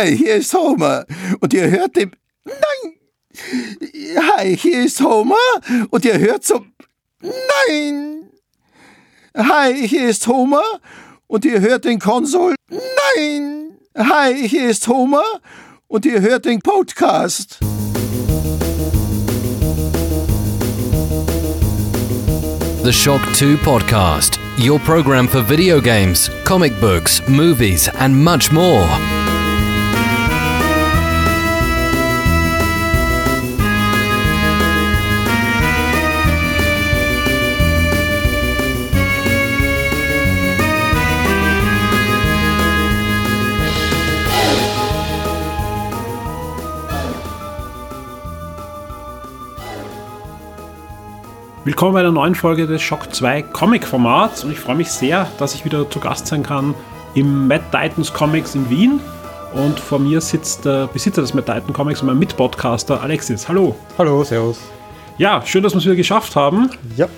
Hi, hier ist Homer. Und ihr hört dem. Nein! Hi, hier ist Homer. Und ihr hört zum. Nein! Hi, hier ist Homer. Und ihr hört den Konsul. Nein! Hi, hier ist Homer. Und ihr hört den Podcast. The Shock 2 Podcast, your program for video games, comic books, movies, and much more. Willkommen bei einer neuen Folge des Shock 2 Comic Formats und ich freue mich sehr, dass ich wieder zu Gast sein kann im Mad Titans Comics in Wien. Und vor mir sitzt der Besitzer des Mad Titan Comics und mein Mitpodcaster Alexis. Hallo. Hallo, servus. Ja, schön, dass wir es wieder geschafft haben. Ja.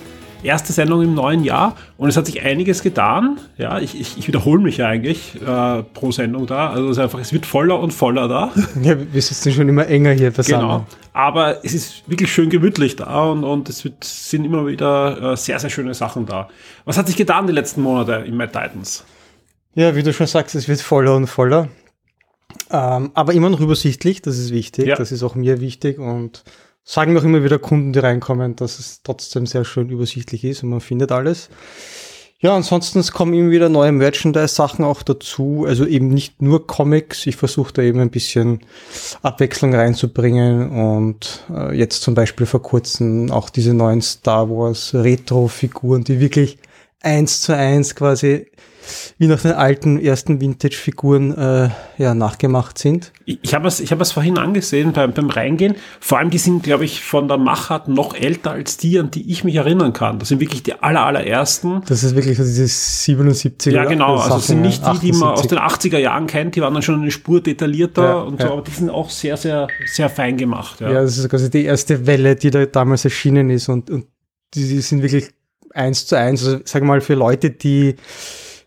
Erste Sendung im neuen Jahr und es hat sich einiges getan. Ja, ich, ich, ich wiederhole mich ja eigentlich äh, pro Sendung da. Also es, einfach, es wird voller und voller da. ja. Wir sitzen schon immer enger hier beisammen. Genau. Aber es ist wirklich schön gemütlich da und, und es wird, sind immer wieder äh, sehr, sehr schöne Sachen da. Was hat sich getan die letzten Monate im Mad Titans? Ja, wie du schon sagst, es wird voller und voller. Ähm, aber immer noch übersichtlich, das ist wichtig. Ja. Das ist auch mir wichtig und sagen auch immer wieder Kunden, die reinkommen, dass es trotzdem sehr schön übersichtlich ist und man findet alles. Ja, ansonsten kommen immer wieder neue Merchandise-Sachen auch dazu. Also eben nicht nur Comics. Ich versuche da eben ein bisschen Abwechslung reinzubringen und äh, jetzt zum Beispiel vor kurzem auch diese neuen Star Wars Retro-Figuren, die wirklich eins zu eins quasi wie nach den alten ersten Vintage-Figuren äh, ja, nachgemacht sind. Ich, habe es, ich hab es vorhin angesehen beim, beim Reingehen. Vor allem, die sind, glaube ich, von der Machart noch älter als die, an die ich mich erinnern kann. Das sind wirklich die aller, allerersten. Das ist wirklich so diese 77er. Ja, genau. Also das sind nicht die, die man aus 78. den 80er Jahren kennt. Die waren dann schon eine Spur detaillierter Ja, und so. ja. Aber die sind auch sehr, sehr, sehr fein gemacht. Ja. Ja, das ist quasi die erste Welle, die da damals erschienen ist und, und die, die sind wirklich eins zu eins. Also sag mal, für Leute, die,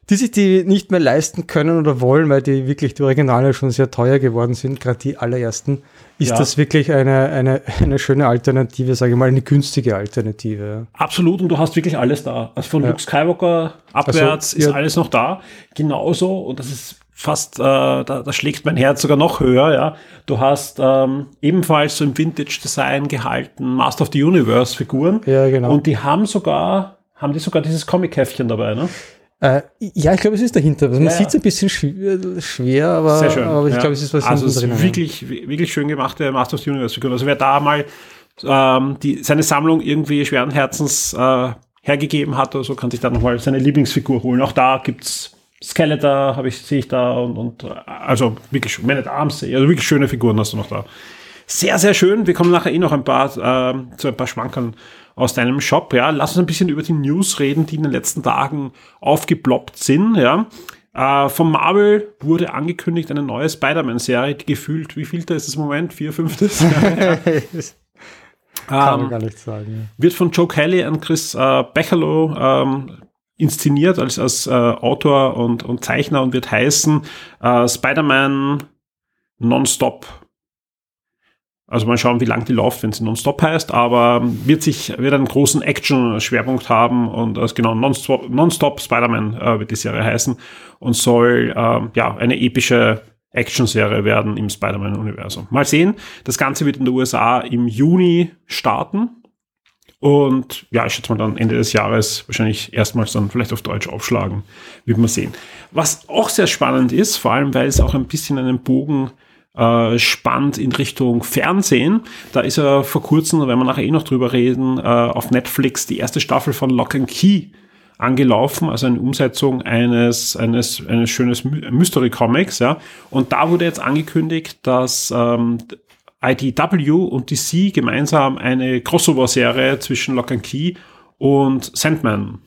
die sich die nicht mehr leisten können oder wollen, weil die wirklich die Originale schon sehr teuer geworden sind, gerade die allerersten, ist Ja. das wirklich eine, eine, eine schöne Alternative, sage ich mal, eine günstige Alternative. Absolut, und du hast wirklich alles da. Also von Ja. Luke Skywalker abwärts Also, ist ja. alles noch da. Genauso, und das ist fast, äh, da, da schlägt mein Herz sogar noch höher, ja. Du hast ähm, ebenfalls so im Vintage-Design gehalten Master of the Universe-Figuren. Ja, genau. Und die haben sogar, haben die sogar dieses Comic-Heftchen dabei, ne? Äh, ja, ich glaube, es ist dahinter. Also man Ja, sieht es ein bisschen schw schwer, aber, Sehr schön. aber ich glaube, es ist was Also es ist drin. wirklich, wirklich schön gemachte Master of the Universe Figuren. Also wer da mal ähm, die, seine Sammlung irgendwie schweren Herzens äh, hergegeben hat oder so, kann sich dann nochmal seine Lieblingsfigur holen. Auch da gibt's Skeletor, habe ich, sehe ich da und, und äh, also wirklich Man at Arms, also wirklich schöne Figuren hast du noch da. Sehr, sehr schön. Wir kommen nachher eh noch ein paar ähm, zu ein paar Schwankern aus deinem Shop. Ja, lass uns ein bisschen über die News reden, die in den letzten Tagen aufgeploppt sind. Ja, äh, von Marvel wurde angekündigt eine neue Spider-Man-Serie, die gefühlt, wie vielte ist es im Moment? Vier, fünftes? kann man ähm, gar nicht sagen. wird von Joe Kelly und Chris äh, Bechelow ähm, inszeniert als, als äh, Autor und, und Zeichner und wird heißen äh, Spider-Man Nonstop. Also mal schauen, wie lang die läuft, wenn sie Nonstop heißt, aber wird sich, wird einen großen Action-Schwerpunkt haben und äh, genau, Nonstop, Nonstop Spider-Man äh, wird die Serie heißen und soll ähm, ja eine epische Action-Serie werden im Spider-Man-Universum. Mal sehen, das Ganze wird in den USA im Juni starten und ja, ich schätze mal dann Ende des Jahres wahrscheinlich erstmals dann vielleicht auf Deutsch aufschlagen. Wird man sehen. Was auch sehr spannend ist, vor allem weil es auch ein bisschen einen Bogen äh, spannt in Richtung Fernsehen. Da ist ja vor kurzem, da werden wir nachher eh noch drüber reden, äh, auf Netflix die erste Staffel von Lock and Key angelaufen, also eine Umsetzung eines, eines, eines schönes My- Mystery Comics, ja. Und da wurde jetzt angekündigt, dass ähm, IDW und DC gemeinsam eine Crossover-Serie zwischen Lock and Key und Sandman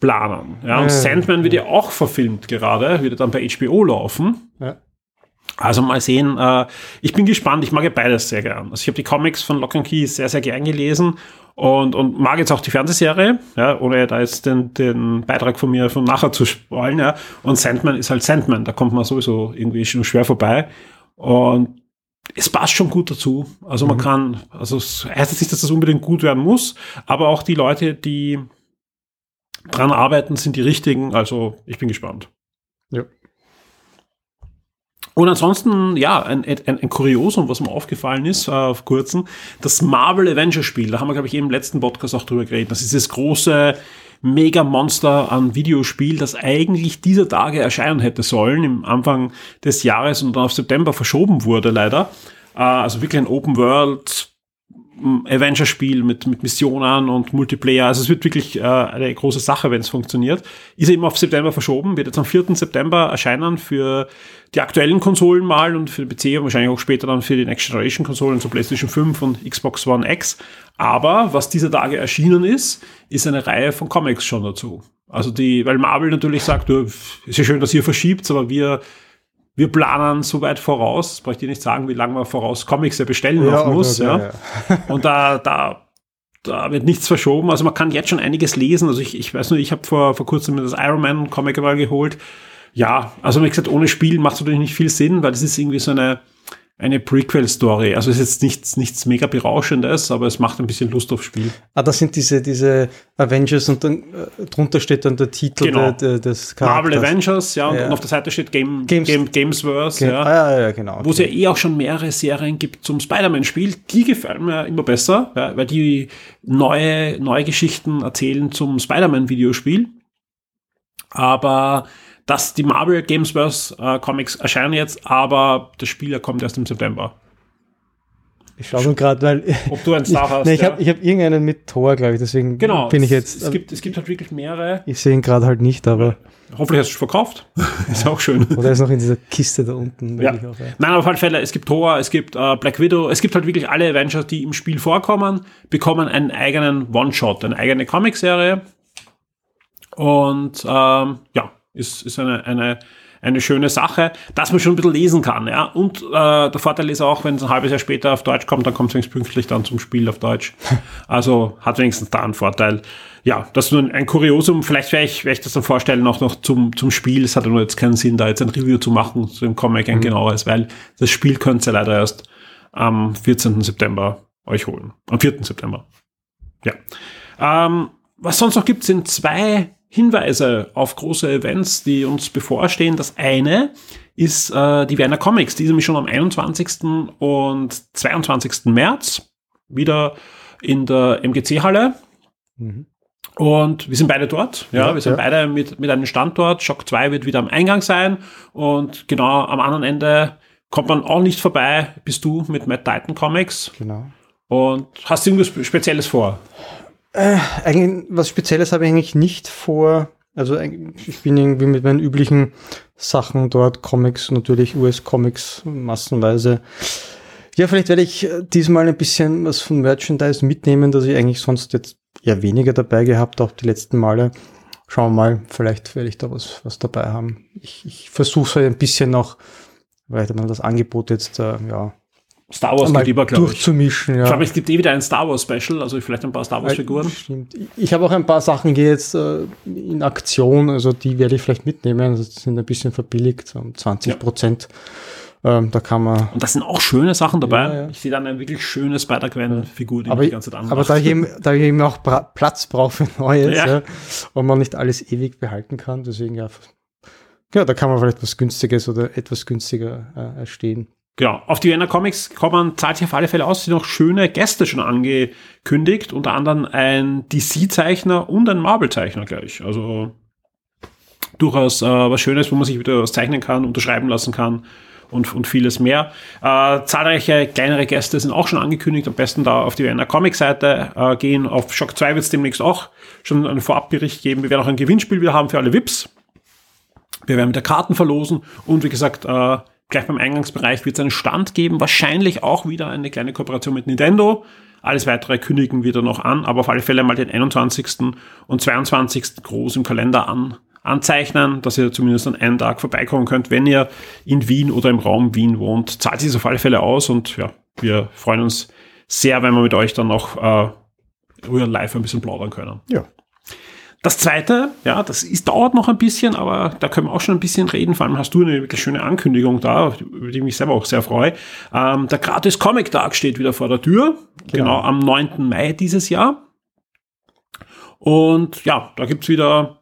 planen. Ja, und Ja, Sandman wird ja auch verfilmt gerade, wird dann bei HBO laufen. Ja. Also mal sehen, äh, ich bin gespannt, ich mag ja beides sehr gern. Also ich habe die Comics von Lock and Key sehr, sehr gern gelesen und, und mag jetzt auch die Fernsehserie, ja, ohne da jetzt den, den Beitrag von mir von nachher zu spoilen, ja. Und Sandman ist halt Sandman, da kommt man sowieso irgendwie schon schwer vorbei. Und es passt schon gut dazu. Also man mhm. kann, also es heißt jetzt nicht, dass das unbedingt gut werden muss, aber auch die Leute, die dran arbeiten, sind die richtigen. Also ich bin gespannt. Und ansonsten, ja, ein, ein, ein Kuriosum, was mir aufgefallen ist, äh, auf kurzem, das Marvel Avengers Spiel, da haben wir, glaube ich, im letzten Podcast auch drüber geredet. Das ist das große Mega-Monster an Videospiel, das eigentlich dieser Tage erscheinen hätte sollen, im Anfang des Jahres und dann auf September verschoben wurde, leider. Äh, also wirklich ein Open World Avenger-Spiel mit, mit Missionen und Multiplayer. Also es wird wirklich äh, eine große Sache, wenn es funktioniert. Ist eben auf September verschoben, wird jetzt am 4. September erscheinen für die aktuellen Konsolen mal und für den PC und wahrscheinlich auch später dann für die Next Generation Konsolen, so PlayStation 5 und Xbox One X. Aber was dieser Tage erschienen ist, ist eine Reihe von Comics schon dazu. Also die, weil Marvel natürlich sagt, ist ja schön, dass ihr verschiebt, aber wir wir planen so weit voraus, das bräuchte ich nicht sagen, wie lange man voraus Comics ja bestellen ja, muss. Okay, ja. ja. Und da, da, da wird nichts verschoben. Also man kann jetzt schon einiges lesen. Also ich, ich weiß nur, ich habe vor, vor kurzem das Iron Man Comic mal geholt. Ja, also wie gesagt, ohne Spiel macht es natürlich nicht viel Sinn, weil das ist irgendwie so eine, eine Prequel-Story. Also ist jetzt nichts, nichts mega berauschendes, aber es macht ein bisschen Lust aufs Spiel. Ah, das sind diese, diese Avengers und dann äh, drunter steht dann der Titel genau. der, des Charakters. Marvel Avengers, ja, und, ja. und auf der Seite steht Game, Games, Game, Gamesverse, Game, ja. Ah, ja, ja, genau. Wo es ja eh auch schon mehrere Serien gibt zum Spider-Man-Spiel. Die gefallen mir immer besser, ja, weil die neue, neue Geschichten erzählen zum Spider-Man-Videospiel. Aber dass die Marvel Gamesverse äh, Comics erscheinen jetzt, aber das Spiel kommt erst im September. Ich schaue nur gerade, weil. Ob du einen Star hast. nee, ich ja. habe hab irgendeinen mit Tor, glaube ich, deswegen genau, bin ich jetzt. Es gibt, es gibt halt wirklich mehrere. Ich sehe ihn gerade halt nicht, aber. Hoffentlich hast du es verkauft. ist auch schön. Oder ist noch in dieser Kiste da unten. Ja. Auch, ja. Nein, auf alle Fälle, es gibt Thor, es gibt äh, Black Widow, es gibt halt wirklich alle Avengers, die im Spiel vorkommen, bekommen einen eigenen One-Shot, eine eigene Comicserie. Und ähm, ja, ist, ist eine, eine, eine schöne Sache, dass man schon ein bisschen lesen kann. Ja? Und äh, der Vorteil ist auch, wenn es ein halbes Jahr später auf Deutsch kommt, dann kommt es wenigstens pünktlich dann zum Spiel auf Deutsch. Also hat wenigstens da einen Vorteil. Ja, das ist nur ein, ein Kuriosum. Vielleicht werde ich, werd ich das dann vorstellen, auch noch zum, zum Spiel. Es hat ja nur jetzt keinen Sinn, da jetzt ein Review zu machen zu dem Comic ein mhm. genaueres, weil das Spiel könnt ihr leider erst am 14. September euch holen. Am 4. September. Ja. Ähm, was sonst noch gibt, sind zwei Hinweise auf große Events, die uns bevorstehen. Das eine ist äh, die Werner Comics, die ist nämlich schon am 21. und 22. März wieder in der MGC-Halle. Mhm. Und wir sind beide dort. Ja, ja wir sind ja. beide mit, mit einem Standort. Shock 2 wird wieder am Eingang sein. Und genau am anderen Ende kommt man auch nicht vorbei, bist du mit Matt Titan Comics. Genau. Und hast du irgendwas Spezielles vor? Äh, eigentlich was Spezielles habe ich eigentlich nicht vor. Also ich bin irgendwie mit meinen üblichen Sachen dort, Comics, natürlich US-Comics massenweise. Ja, vielleicht werde ich äh, diesmal ein bisschen was von Merchandise mitnehmen, das ich eigentlich sonst jetzt eher weniger dabei gehabt, auch die letzten Male. Schauen wir mal, vielleicht werde ich da was, was dabei haben. Ich, ich versuche es halt ein bisschen noch, weil man das Angebot jetzt, äh, ja, Star Wars gibt immer, glaube ich. Durchzumischen, ja. Ich glaube, es gibt eh wieder ein Star Wars Special, also vielleicht ein paar Star Wars Figuren. Stimmt. Ich habe auch ein paar Sachen jetzt äh, in Aktion, also die werde ich vielleicht mitnehmen. Also die sind ein bisschen verbilligt, um 20 Prozent. Ja. Ähm, da kann man. Und das sind auch schöne Sachen dabei. Ja, ja. Ich sehe dann eine wirklich schöne Spider-Gwen-Figur, die aber, die ganze Zeit Aber da ich, eben, da ich eben auch Platz brauche für Neues ja. und man nicht alles ewig behalten kann, deswegen ja. Ja, da kann man vielleicht was Günstiges oder etwas günstiger äh, erstehen. Genau, auf die Vienna Comics kommen, zahlt sich auf alle Fälle aus, sind noch schöne Gäste schon angekündigt, unter anderem ein DC-Zeichner und ein Marvel-Zeichner gleich. Also durchaus äh, was Schönes, wo man sich wieder was zeichnen kann, unterschreiben lassen kann und, und vieles mehr. Äh, zahlreiche kleinere Gäste sind auch schon angekündigt, am besten da auf die Vienna Comics-Seite äh, gehen. Auf Shock 2 wird es demnächst auch schon einen Vorabbericht geben. Wir werden auch ein Gewinnspiel wieder haben für alle VIPs. Wir werden mit der Karten verlosen und wie gesagt, äh, gleich beim Eingangsbereich wird es einen Stand geben, wahrscheinlich auch wieder eine kleine Kooperation mit Nintendo. Alles weitere kündigen wir dann noch an, aber auf alle Fälle mal den 21. und 22. groß im Kalender an, anzeichnen, dass ihr zumindest an einem Tag vorbeikommen könnt, wenn ihr in Wien oder im Raum Wien wohnt. Zahlt sich auf alle Fälle aus und ja, wir freuen uns sehr, wenn wir mit euch dann noch äh, live ein bisschen plaudern können. Ja. Das zweite, ja, das ist, dauert noch ein bisschen, aber da können wir auch schon ein bisschen reden. Vor allem hast du eine wirklich schöne Ankündigung da, über die ich mich selber auch sehr freue. Ähm, der Gratis Comic Tag steht wieder vor der Tür. Genau, genau am 9. Mai dieses Jahr. Und ja, da gibt's wieder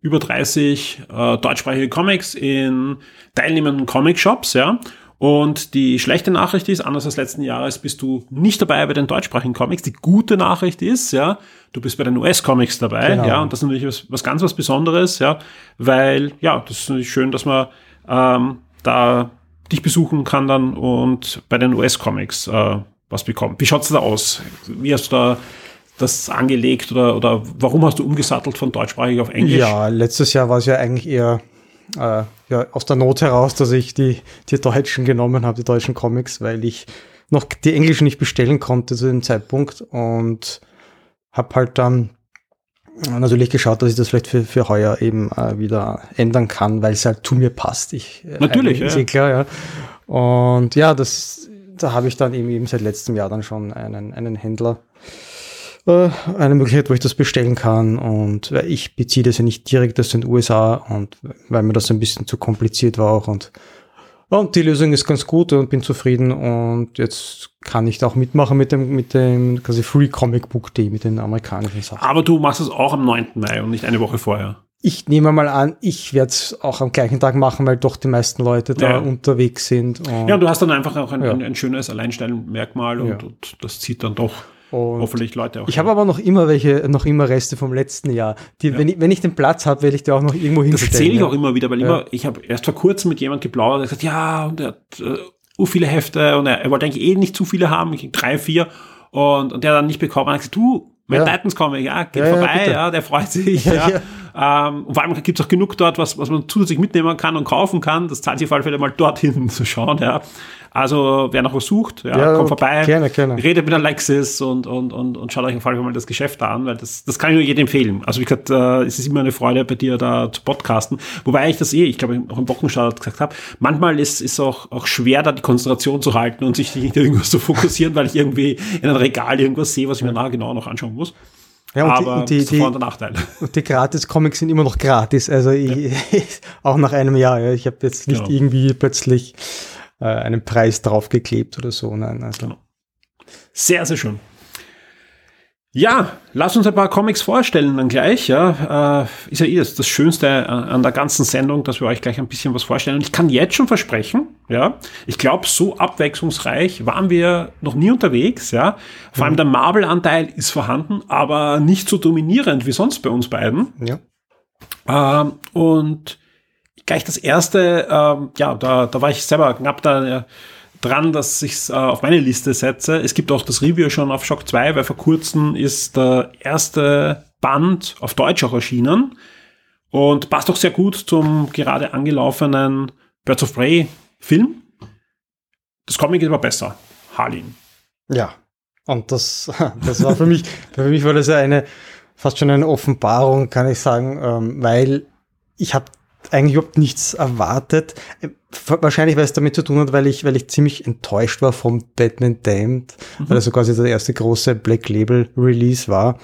über 30 äh, deutschsprachige Comics in teilnehmenden Comic-Shops, ja. Und die schlechte Nachricht ist, anders als letzten Jahres bist du nicht dabei bei den deutschsprachigen Comics. Die gute Nachricht ist, ja, du bist bei den US-Comics dabei, genau. ja, und das ist natürlich was, was ganz was Besonderes, ja, weil, ja, das ist natürlich schön, dass man ähm, da dich besuchen kann dann und bei den US-Comics äh, was bekommt. Wie schaut's da aus? Wie hast du da das angelegt oder, oder warum hast du umgesattelt von deutschsprachig auf Englisch? Ja, letztes Jahr war es ja eigentlich eher äh, ja, aus der Not heraus, dass ich die, die Deutschen genommen habe, die deutschen Comics, weil ich noch die englischen nicht bestellen konnte zu dem Zeitpunkt und habe halt dann natürlich geschaut, dass ich das vielleicht für, für heuer eben äh, wieder ändern kann, weil es halt zu mir passt. Ich, äh, natürlich, ja. Ist eh klar, ja. Und ja, das, da habe ich dann eben, eben seit letztem Jahr dann schon einen, einen Händler äh, eine Möglichkeit, wo ich das bestellen kann. Und ich beziehe das ja nicht direkt aus den USA und weil mir das ein bisschen zu kompliziert war auch. Und, und die Lösung ist ganz gut und bin zufrieden. Und jetzt kann ich da auch mitmachen mit dem, mit dem quasi Free Comic Book Day, mit den amerikanischen Sachen. Aber du machst es auch am 9. Mai und nicht eine Woche vorher. Ich nehme mal an, ich werde es auch am gleichen Tag machen, weil doch die meisten Leute da ja. unterwegs sind. Und ja, und du hast dann einfach auch ein, ja. ein, ein schönes Alleinstellungsmerkmal und, ja. und das zieht dann doch und Hoffentlich Leute auch. Ich habe aber noch immer welche, noch immer Reste vom letzten Jahr. Die, ja. wenn, ich, wenn ich den Platz habe, werde ich die auch noch irgendwo hinstellen. Das erzähle ich auch immer wieder, weil ja. immer, ich habe erst vor kurzem mit jemand geplaudert, der gesagt, ja, und er hat uh, viele Hefte und er, er wollte eigentlich eh nicht zu viele haben, ich drei, vier und, und der dann nicht bekommen hat, gesagt, du, mein ja. Titans Comic, ja, geht vorbei, ja, der freut sich. Ja. Ähm, und vor allem gibt es auch genug dort, was, was man zusätzlich mitnehmen kann und kaufen kann. Das zahlt sich auf alle Fälle mal dorthin zu schauen, ja. Also, wer noch was sucht, ja, ja kommt vorbei. Gerne, gerne. Redet mit Alexis und, und, und, und schaut euch auf jeden Fall mal das Geschäft an, weil das, das kann ich nur jedem empfehlen. Also, wie gesagt, äh, es ist immer eine Freude, bei dir da zu podcasten. Wobei ich das eh, ich glaube, auch im Wochenstart gesagt habe, manchmal ist es auch, auch schwer, da die Konzentration zu halten und sich nicht irgendwas zu fokussieren, weil ich irgendwie in einem Regal irgendwas sehe, was ich mir nachher genau noch anschauen muss. Ja, und aber die, die, die, Nachteil. Und die Gratis-Comics sind immer noch gratis. Also ich, ja. auch nach einem Jahr. Ja. Ich habe jetzt nicht genau. irgendwie plötzlich äh, einen Preis draufgeklebt oder so. Nein, also. Genau. Sehr, sehr schön. Ja, lass uns ein paar Comics vorstellen dann gleich. Ja, äh, ist ja eh das, das Schönste an der ganzen Sendung, dass wir euch gleich ein bisschen was vorstellen. Und ich kann jetzt schon versprechen, ja, ich glaube, so abwechslungsreich waren wir noch nie unterwegs. Ja, vor allem mhm. der Marvel-Anteil ist vorhanden, aber nicht so dominierend wie sonst bei uns beiden. Ja. Ähm, und gleich das erste, ähm, ja, da, da war ich selber knapp da. Äh, dran, dass ich es äh, auf meine Liste setze. Es gibt auch das Review schon auf Shock 2, weil vor kurzem ist der erste Band auf Deutsch auch erschienen und passt auch sehr gut zum gerade angelaufenen Birds of Prey Film. Das Comic ist aber besser. Harlin. Ja, und das, das war für mich, für mich war das ja eine, fast schon eine Offenbarung, kann ich sagen, ähm, weil ich habe eigentlich überhaupt nichts erwartet. Wahrscheinlich, weil es damit zu tun hat, weil ich, weil ich ziemlich enttäuscht war vom Batman Damned, mhm. weil das so quasi der erste große Black Label Release war.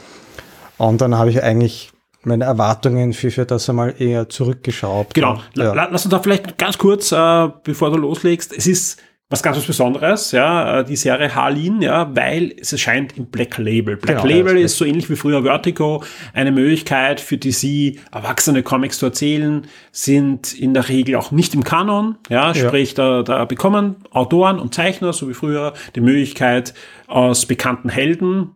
Und dann habe ich eigentlich meine Erwartungen für, für das einmal eher zurückgeschraubt. Genau. Ja. Lass uns da vielleicht ganz kurz, äh, bevor du loslegst, es ist was ganz was Besonderes, ja, äh, die Serie Harleen, ja, weil es erscheint im Black Label. Black genau, Label ist so ähnlich wie früher Vertigo eine Möglichkeit für DC erwachsene Comics zu erzählen, sind in der Regel auch nicht im Kanon, ja, sprich, ja. Da, da bekommen Autoren und Zeichner, so wie früher, die Möglichkeit, aus bekannten Helden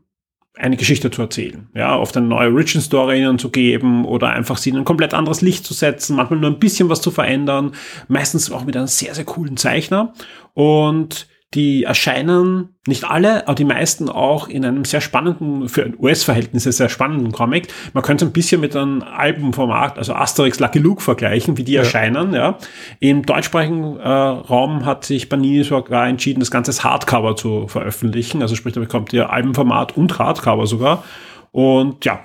eine Geschichte zu erzählen, ja, oft eine neue Origin Story ihnen zu geben oder einfach sie in ein komplett anderes Licht zu setzen, manchmal nur ein bisschen was zu verändern, meistens auch mit einem sehr, sehr coolen Zeichner. Und die erscheinen nicht alle, aber die meisten auch in einem sehr spannenden, für US-Verhältnisse sehr spannenden Comic. Man könnte ein bisschen mit einem Albenformat, also Asterix Lucky Luke vergleichen, wie die ja. erscheinen. Ja. Im deutschsprachigen äh, Raum hat sich Panini sogar entschieden, das Ganze als Hardcover zu veröffentlichen. Also sprich, da bekommt ihr Albenformat und Hardcover sogar. Und ja,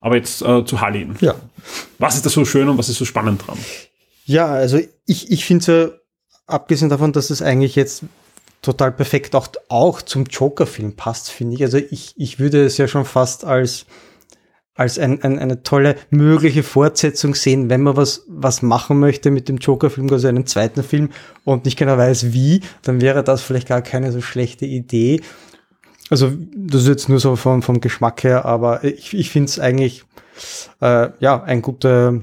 aber jetzt äh, zu Hallin. Ja. Was ist da so schön und was ist so spannend dran? Ja, also ich, ich finde es ja, abgesehen davon, dass es eigentlich jetzt total perfekt auch, auch zum Joker-Film passt, finde ich. Also ich, ich würde es ja schon fast als, als ein, ein, eine tolle mögliche Fortsetzung sehen, wenn man was, was machen möchte mit dem Joker-Film, also einen zweiten Film und nicht genau weiß wie, dann wäre das vielleicht gar keine so schlechte Idee. Also das ist jetzt nur so vom, vom Geschmack her, aber ich, ich finde es eigentlich äh, ja ein guter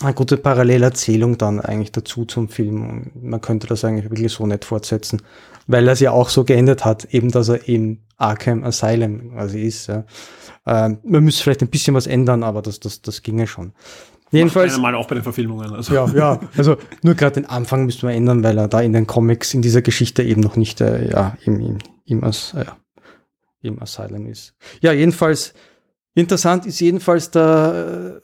eine gute Parallelerzählung dann eigentlich dazu zum Film. Man könnte das eigentlich wirklich so nett fortsetzen, weil er es ja auch so geändert hat, eben dass er im Arkham Asylum quasi ist. Ja. Ähm, man müsste vielleicht ein bisschen was ändern, aber das, das, das ginge schon. Jedenfalls. Mal auch bei den Verfilmungen. Also. Ja, ja. Also nur gerade den Anfang müsste man ändern, weil er da in den Comics in dieser Geschichte eben noch nicht äh, ja, im, im, im, As, äh, im Asylum ist. Ja, jedenfalls Interessant ist jedenfalls der,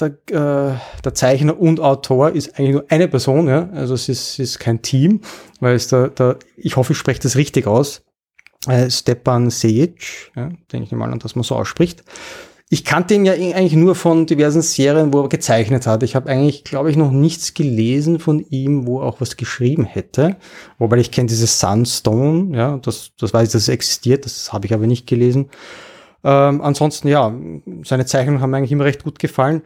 der, äh, der Zeichner und Autor ist eigentlich nur eine Person, ja? also es ist, ist kein Team, weil es der, der ich hoffe, ich spreche das richtig aus, äh, Stepan Sejic, ja, denke ich mal an, dass man so ausspricht. Ich kannte ihn ja eigentlich nur von diversen Serien, wo er gezeichnet hat. Ich habe eigentlich, glaube ich, noch nichts gelesen von ihm, wo er auch was geschrieben hätte. Wobei ich kenne dieses Sunstone, ja, das, das weiß ich, dass es existiert, das habe ich aber nicht gelesen. Ähm, ansonsten, ja, seine Zeichnungen haben mir eigentlich immer recht gut gefallen.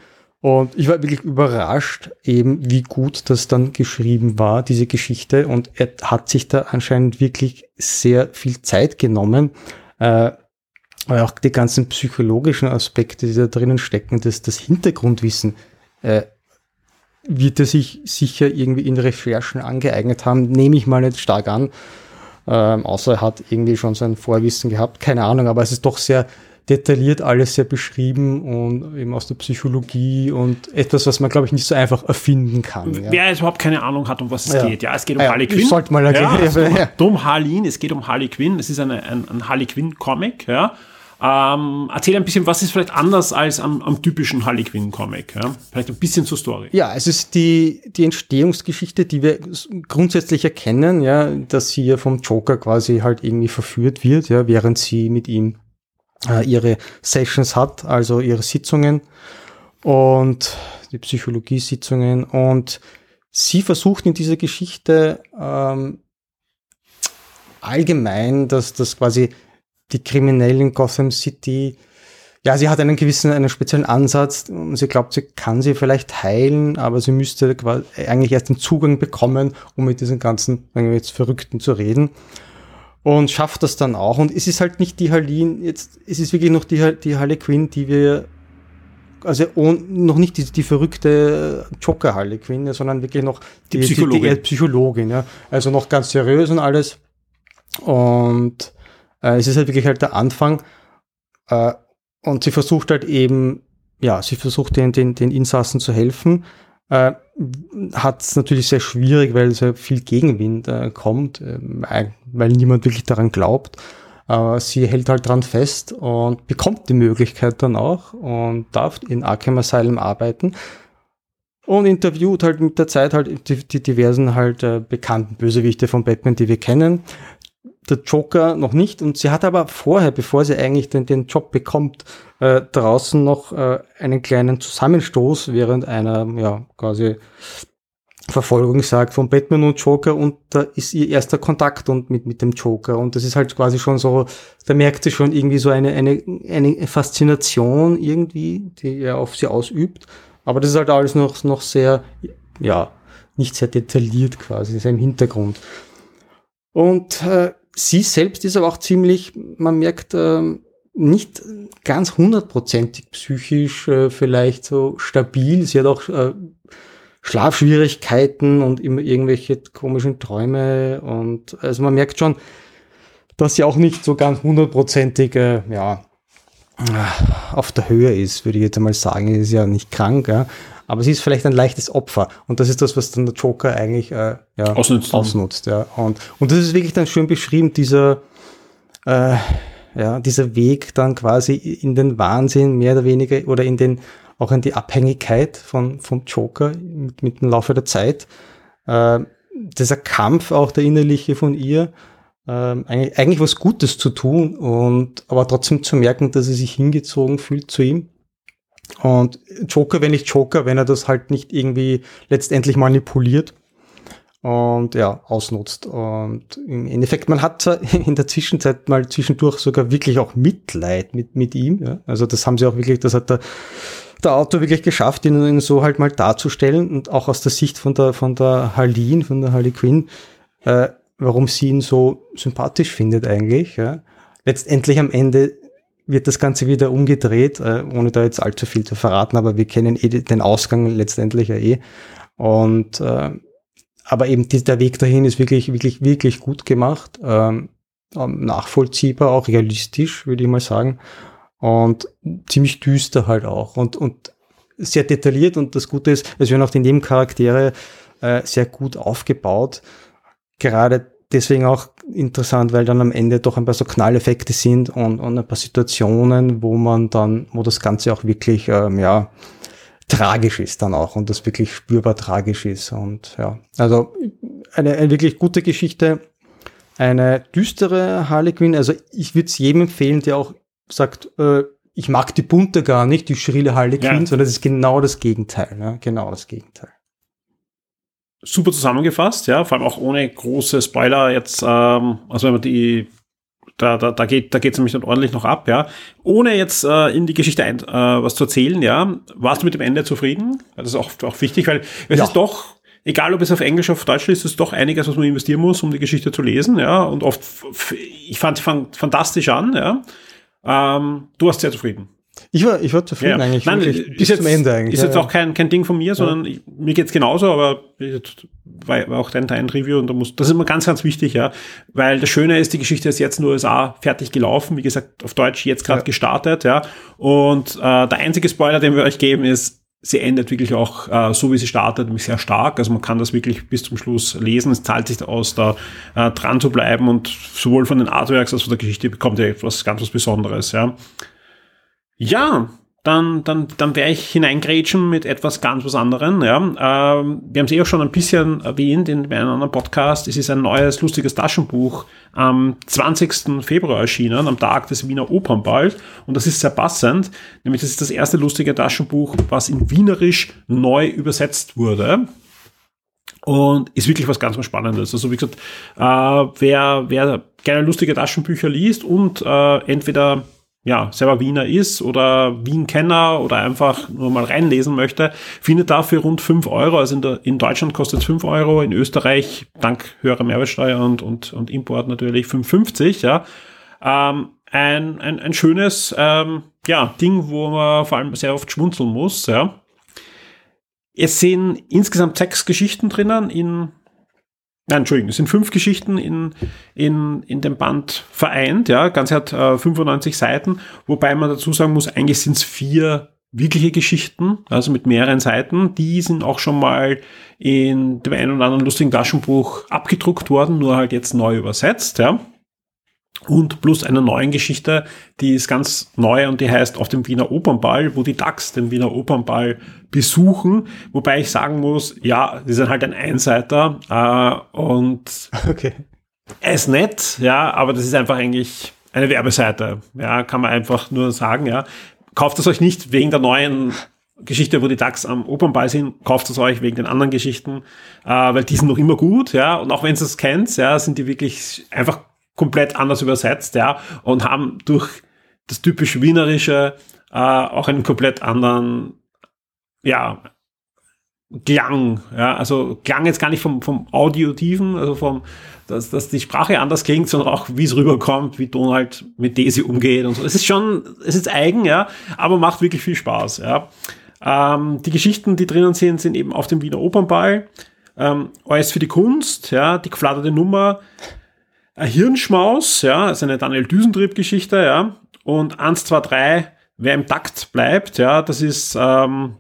Und ich war wirklich überrascht, eben wie gut das dann geschrieben war, diese Geschichte. Und er hat sich da anscheinend wirklich sehr viel Zeit genommen. Äh, auch die ganzen psychologischen Aspekte, die da drinnen stecken, das, das Hintergrundwissen, äh, wird er sich sicher irgendwie in Recherchen angeeignet haben, nehme ich mal nicht stark an. Ähm, außer er hat irgendwie schon sein Vorwissen gehabt, keine Ahnung, aber es ist doch sehr detailliert alles sehr beschrieben und eben aus der Psychologie und etwas, was man, glaube ich, nicht so einfach erfinden kann. Ja. Wer jetzt überhaupt keine Ahnung hat, um was es ja. geht. Ja, es geht um ja, Harley Quinn. Ich sollte mal erklären. Ja, es geht um Harleen, es geht um Harley Quinn. Es ist eine, ein, ein Harley Quinn-Comic, ja. Ähm, erzähl ein bisschen, was ist vielleicht anders als am, am typischen Harley Quinn Comic? Ja? Vielleicht ein bisschen zur Story. Ja, es ist die, die Entstehungsgeschichte, die wir grundsätzlich erkennen, ja, dass sie ja vom Joker quasi halt irgendwie verführt wird, ja, während sie mit ihm ihre Sessions hat, also ihre Sitzungen und die Psychologiesitzungen. Und sie versucht in dieser Geschichte ähm, allgemein, dass das quasi die Kriminellen Gotham City, ja, sie hat einen gewissen, einen speziellen Ansatz und sie glaubt, sie kann sie vielleicht heilen, aber sie müsste eigentlich erst den Zugang bekommen, um mit diesen ganzen, wenn wir jetzt Verrückten zu reden und schafft das dann auch. Und es ist halt nicht die Harleen, jetzt, es ist wirklich noch die, die Harley Quinn, die wir, also noch nicht die, die verrückte Joker Harley Quinn, sondern wirklich noch die, die Psychologin. Die, die, Psychologin, ja. Also noch ganz seriös und alles. Und äh, es ist halt wirklich halt der Anfang. Äh, und sie versucht halt eben, ja, sie versucht den, den, den Insassen zu helfen äh, hat es natürlich sehr schwierig, weil sehr viel Gegenwind äh, kommt, äh, weil niemand wirklich daran glaubt. Aber sie hält halt dran fest und bekommt die Möglichkeit dann auch und darf in Arkham Asylum arbeiten und interviewt halt mit der Zeit halt die, die diversen halt äh, bekannten Bösewichte von Batman, die wir kennen der Joker noch nicht. Und sie hat aber vorher, bevor sie eigentlich den, den Job bekommt, äh, draußen noch äh, einen kleinen Zusammenstoß während einer, ja, quasi Verfolgung sagt von Batman und Joker und da ist ihr erster Kontakt und mit, mit dem Joker und das ist halt quasi schon so, da merkt sie schon irgendwie so eine, eine, eine Faszination irgendwie, die er auf sie ausübt. Aber das ist halt alles noch, noch sehr, ja, nicht sehr detailliert quasi, sehr im Hintergrund. Und äh, sie selbst ist aber auch ziemlich, man merkt, äh, nicht ganz hundertprozentig psychisch äh, vielleicht so stabil. Sie hat auch äh, Schlafschwierigkeiten und immer irgendwelche komischen Träume und also man merkt schon, dass sie auch nicht so ganz hundertprozentig äh, ja, auf der Höhe ist, würde ich jetzt einmal sagen. Sie ist ja nicht krank, ja. aber sie ist vielleicht ein leichtes Opfer. Und das ist das, was dann der Joker eigentlich äh, ja, Ausnutzt. ausnutzt. Ja. Und, und das ist wirklich dann schön beschrieben, dieser, äh, ja, dieser Weg dann quasi in den Wahnsinn, mehr oder weniger, oder in den, auch in die Abhängigkeit von, vom Joker mit, mit dem Laufe der Zeit. Äh, dieser Kampf auch der innerliche von ihr, ähm, eigentlich, eigentlich was Gutes zu tun und aber trotzdem zu merken, dass sie sich hingezogen fühlt zu ihm. Und Joker, wenn nicht Joker, wenn er das halt nicht irgendwie letztendlich manipuliert und ja, ausnutzt. Und im Endeffekt, man hat in der Zwischenzeit mal zwischendurch sogar wirklich auch Mitleid mit, mit ihm. Ja? Also das haben sie auch wirklich, das hat der, der Autor wirklich geschafft, ihn, ihn so halt mal darzustellen und auch aus der Sicht von der, von der Harleen, von der Harley Quinn, äh, warum sie ihn so sympathisch findet eigentlich. Ja? Letztendlich am Ende wird das Ganze wieder umgedreht, äh, ohne da jetzt allzu viel zu verraten, aber wir kennen eh den Ausgang letztendlich ja eh. Und äh, aber eben die, der Weg dahin ist wirklich, wirklich, wirklich gut gemacht, ähm, ähm, nachvollziehbar, auch realistisch, würde ich mal sagen. Und ziemlich düster halt auch. Und, und sehr detailliert und das Gute ist, es werden auch die Nebencharaktere äh, sehr gut aufgebaut. Gerade deswegen auch interessant, weil dann am Ende doch ein paar so Knalleffekte sind und, und ein paar Situationen, wo man dann, wo das Ganze auch wirklich, ähm, ja, tragisch ist dann auch und das wirklich spürbar tragisch ist. Und ja, also eine, eine wirklich gute Geschichte, eine düstere Harley Quinn. Also ich würde es jedem empfehlen, der auch sagt, äh, ich mag die bunte gar nicht, die schrille Harley Quinn, ja. sondern das ist genau das Gegenteil. Ne? Genau das Gegenteil super zusammengefasst, ja, vor allem auch ohne große Spoiler jetzt, ähm, also wenn man die, da, da, da geht da geht's nämlich dann ordentlich noch ab, ja. Ohne jetzt äh, in die Geschichte ein, äh, was zu erzählen, ja, warst du mit dem Ende zufrieden? Das ist auch, auch wichtig, weil es ja. ist doch, egal ob es auf Englisch oder auf Deutsch ist, ist es doch einiges, was man investieren muss, um die Geschichte zu lesen, ja. Und oft, ich fand, fand fantastisch an, ja. Ähm, du warst sehr zufrieden. Ich war, ich war zufrieden ja. eigentlich. Nein, bis jetzt, zum Ende eigentlich. Ist ja, jetzt auch kein, kein Ding von mir, sondern ja. ich, mir geht's genauso, aber war, war auch dein, dein Review und da muss, das ist immer ganz, ganz wichtig, ja. Weil das Schöne ist, die Geschichte ist jetzt in den USA fertig gelaufen, wie gesagt, auf Deutsch jetzt gerade gestartet, ja. Und äh, der einzige Spoiler, den wir euch geben, ist, sie endet wirklich auch äh, so, wie sie startet, nämlich sehr stark. Also man kann das wirklich bis zum Schluss lesen. Es zahlt sich aus, da äh, dran zu bleiben und sowohl von den Artworks als auch von der Geschichte bekommt ihr etwas ganz was Besonderes, ja. Ja, dann, dann, dann werde ich hineingrätschen mit etwas ganz was anderem. Ja. Ähm, wir haben es eh auch schon ein bisschen erwähnt in einem anderen Podcast. Es ist ein neues, lustiges Taschenbuch am 20. Februar erschienen, am Tag des Wiener Opernball. Und das ist sehr passend, nämlich das ist das erste lustige Taschenbuch, was in Wienerisch neu übersetzt wurde. Und ist wirklich was ganz, ganz Spannendes. Also wie gesagt, äh, wer, wer gerne lustige Taschenbücher liest und äh, entweder ja, selber Wiener ist oder Wien-Kenner oder einfach nur mal reinlesen möchte, findet dafür rund 5 Euro. Also in, der, in Deutschland kostet es 5 Euro, in Österreich dank höherer Mehrwertsteuer und, und, und Import natürlich 5,50, ja. Ähm, ein, ein, ein schönes ähm, ja, Ding, wo man vor allem sehr oft schmunzeln muss, ja. Es sind insgesamt sechs Geschichten drinnen in Nein, Entschuldigung, es sind fünf Geschichten in, in, in dem Band vereint, ja. Ganz hat äh, 95 Seiten, wobei man dazu sagen muss, eigentlich sind es vier wirkliche Geschichten, also mit mehreren Seiten. Die sind auch schon mal in dem einen oder anderen lustigen Taschenbuch abgedruckt worden, nur halt jetzt neu übersetzt, ja und plus einer neuen Geschichte, die ist ganz neu und die heißt auf dem Wiener Opernball, wo die DAX den Wiener Opernball besuchen. Wobei ich sagen muss, ja, die sind halt ein Einseiter äh, und okay. er ist nett, ja, aber das ist einfach eigentlich eine Werbeseite. Ja, kann man einfach nur sagen, ja. Kauft es euch nicht wegen der neuen Geschichte, wo die DAX am Opernball sind, kauft es euch wegen den anderen Geschichten, äh, weil die sind noch immer gut, ja. Und auch wenn ihr es kennt, ja, sind die wirklich einfach komplett anders übersetzt, ja, und haben durch das typisch Wienerische äh, auch einen komplett anderen, ja, Klang, ja, also Klang jetzt gar nicht vom, vom Audiotiven, also vom, dass, dass die Sprache anders klingt, sondern auch wie es rüberkommt, wie Donald mit Daisy umgeht und so. Es ist schon, es ist eigen, ja, aber macht wirklich viel Spaß, ja. Ähm, die Geschichten, die drinnen sind, sind eben auf dem Wiener Opernball. Ähm, Alles für die Kunst, ja, die geflatterte Nummer, ein Hirnschmaus, ja, ist eine Daniel Düsentrieb-Geschichte, ja. Und 1, 2, 3, wer im Takt bleibt, ja, das ist ähm,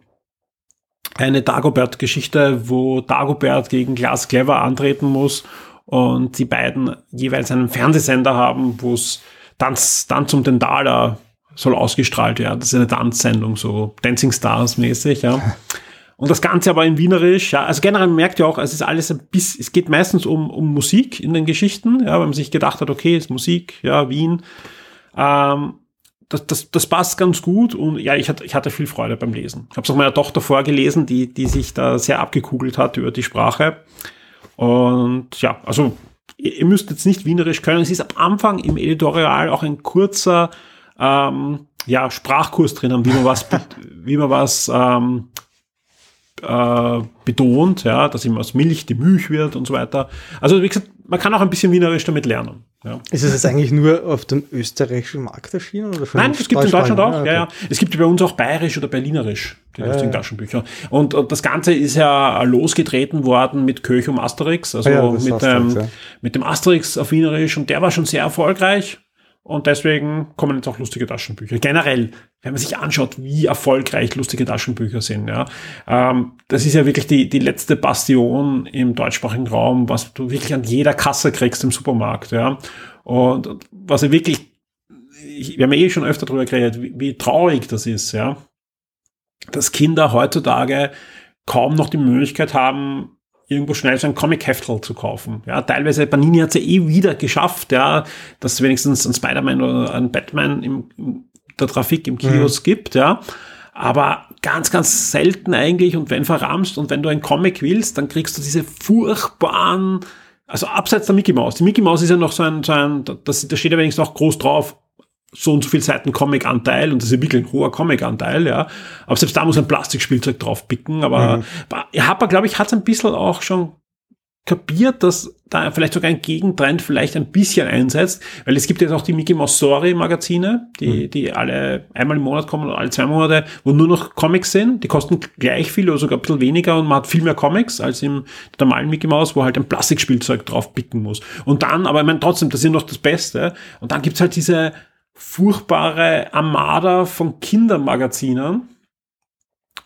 eine Dagobert-Geschichte, wo Dagobert gegen Glass Clever antreten muss und die beiden jeweils einen Fernsehsender haben, wo es Tanz, Tanz um den Daler soll ausgestrahlt werden. Das ist eine Tanzsendung, so Dancing Stars mäßig, ja. Und das Ganze aber in Wienerisch, ja, also generell merkt ihr auch, es ist alles ein bisschen, es geht meistens um, um Musik in den Geschichten, ja, wenn man sich gedacht hat, okay, ist Musik, ja, Wien. Ähm, das, das, das passt ganz gut und ja, ich hatte, ich hatte viel Freude beim Lesen. Ich habe es auch meiner Tochter vorgelesen, die, die sich da sehr abgekugelt hat über die Sprache. Und ja, also ihr, ihr müsst jetzt nicht Wienerisch können. Es ist am Anfang im Editorial auch ein kurzer ähm, ja, Sprachkurs drinnen, wie man was, wie man was ähm, äh, betont, ja, dass ihm aus Milch die Milch wird und so weiter. Also wie gesagt, man kann auch ein bisschen Wienerisch damit lernen. Ja. Ist es jetzt eigentlich nur auf dem österreichischen Markt erschienen? Oder Nein, es gibt in Deutschland auch. Ah, okay. ja, ja. Es gibt bei uns auch bayerisch oder berlinerisch, die ja, lustigen Taschenbücher. Und, und, das Ganze ist ja losgetreten worden mit Köch um Asterix, also ja, mit, Asterix, dem, mit dem Asterix auf Wienerisch und der war schon sehr erfolgreich. Und deswegen kommen jetzt auch lustige Taschenbücher. Generell, wenn man sich anschaut, wie erfolgreich lustige Taschenbücher sind, ja, ähm, das ist ja wirklich die, die letzte Bastion im deutschsprachigen Raum, was du wirklich an jeder Kasse kriegst im Supermarkt, ja. Und was ja wirklich, ich, wir haben ja eh schon öfter darüber geredet, wie, wie traurig das ist, ja. Dass Kinder heutzutage kaum noch die Möglichkeit haben, irgendwo schnell so ein Comic-Heftel zu kaufen. Ja, teilweise Panini hat es ja eh wieder geschafft, ja, dass es wenigstens ein Spider-Man oder ein Batman im, im der Trafik im Kiosk mhm. gibt, ja. Aber ganz, ganz selten eigentlich und wenn verramst und wenn du ein Comic willst, dann kriegst du diese furchtbaren, also abseits der Mickey Mouse. Die Mickey Mouse ist ja noch so ein, so ein das, da steht ja wenigstens auch groß drauf, so und so viel Seiten Comic-Anteil und das ist wirklich ein hoher Comic-Anteil, ja. Aber selbst da muss ein Plastikspielzeug drauf picken. Aber mhm. Harper, glaube ich, hat es ein bisschen auch schon kapiert, dass da vielleicht sogar ein Gegentrend vielleicht ein bisschen einsetzt, weil es gibt jetzt auch die Mickey Mouse Story Magazine, die, mhm. die alle einmal im Monat kommen oder alle zwei Monate, wo nur noch Comics sind. Die kosten gleich viel oder sogar ein bisschen weniger und man hat viel mehr Comics als im normalen Mickey Mouse, wo halt ein Plastikspielzeug drauf picken muss. Und dann, aber ich meine trotzdem, das ist noch das Beste. Und dann gibt's halt diese furchtbare Armada von Kindermagazinen,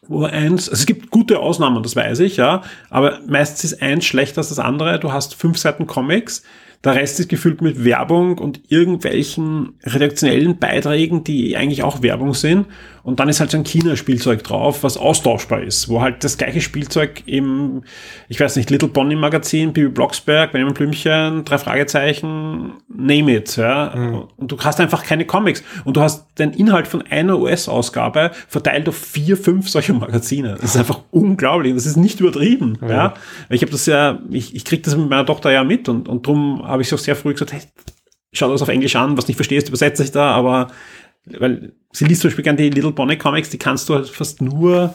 wo eins, also es gibt gute Ausnahmen, das weiß ich, ja, aber meistens ist eins schlechter als das andere. Du hast fünf Seiten Comics, der Rest ist gefüllt mit Werbung und irgendwelchen redaktionellen Beiträgen, die eigentlich auch Werbung sind. Und dann ist halt so ein China-Spielzeug drauf, was austauschbar ist, wo halt das gleiche Spielzeug im, ich weiß nicht, Little Bonnie Magazin, Bibi Blocksberg, Benjamin Blümchen, drei Fragezeichen, name it, ja. Mhm. Und du hast einfach keine Comics. Und du hast den Inhalt von einer US-Ausgabe verteilt auf vier, fünf solcher Magazine. Das ist einfach unglaublich. Das ist nicht übertrieben, mhm. ja. Ich habe das ja, ich, ich krieg das mit meiner Tochter ja mit und, und drum habe ich so sehr früh gesagt, hey, schau das auf Englisch an, was nicht verstehst, übersetze ich da, aber weil sie liest zum Beispiel gerne die Little Bonnie Comics, die kannst du halt fast nur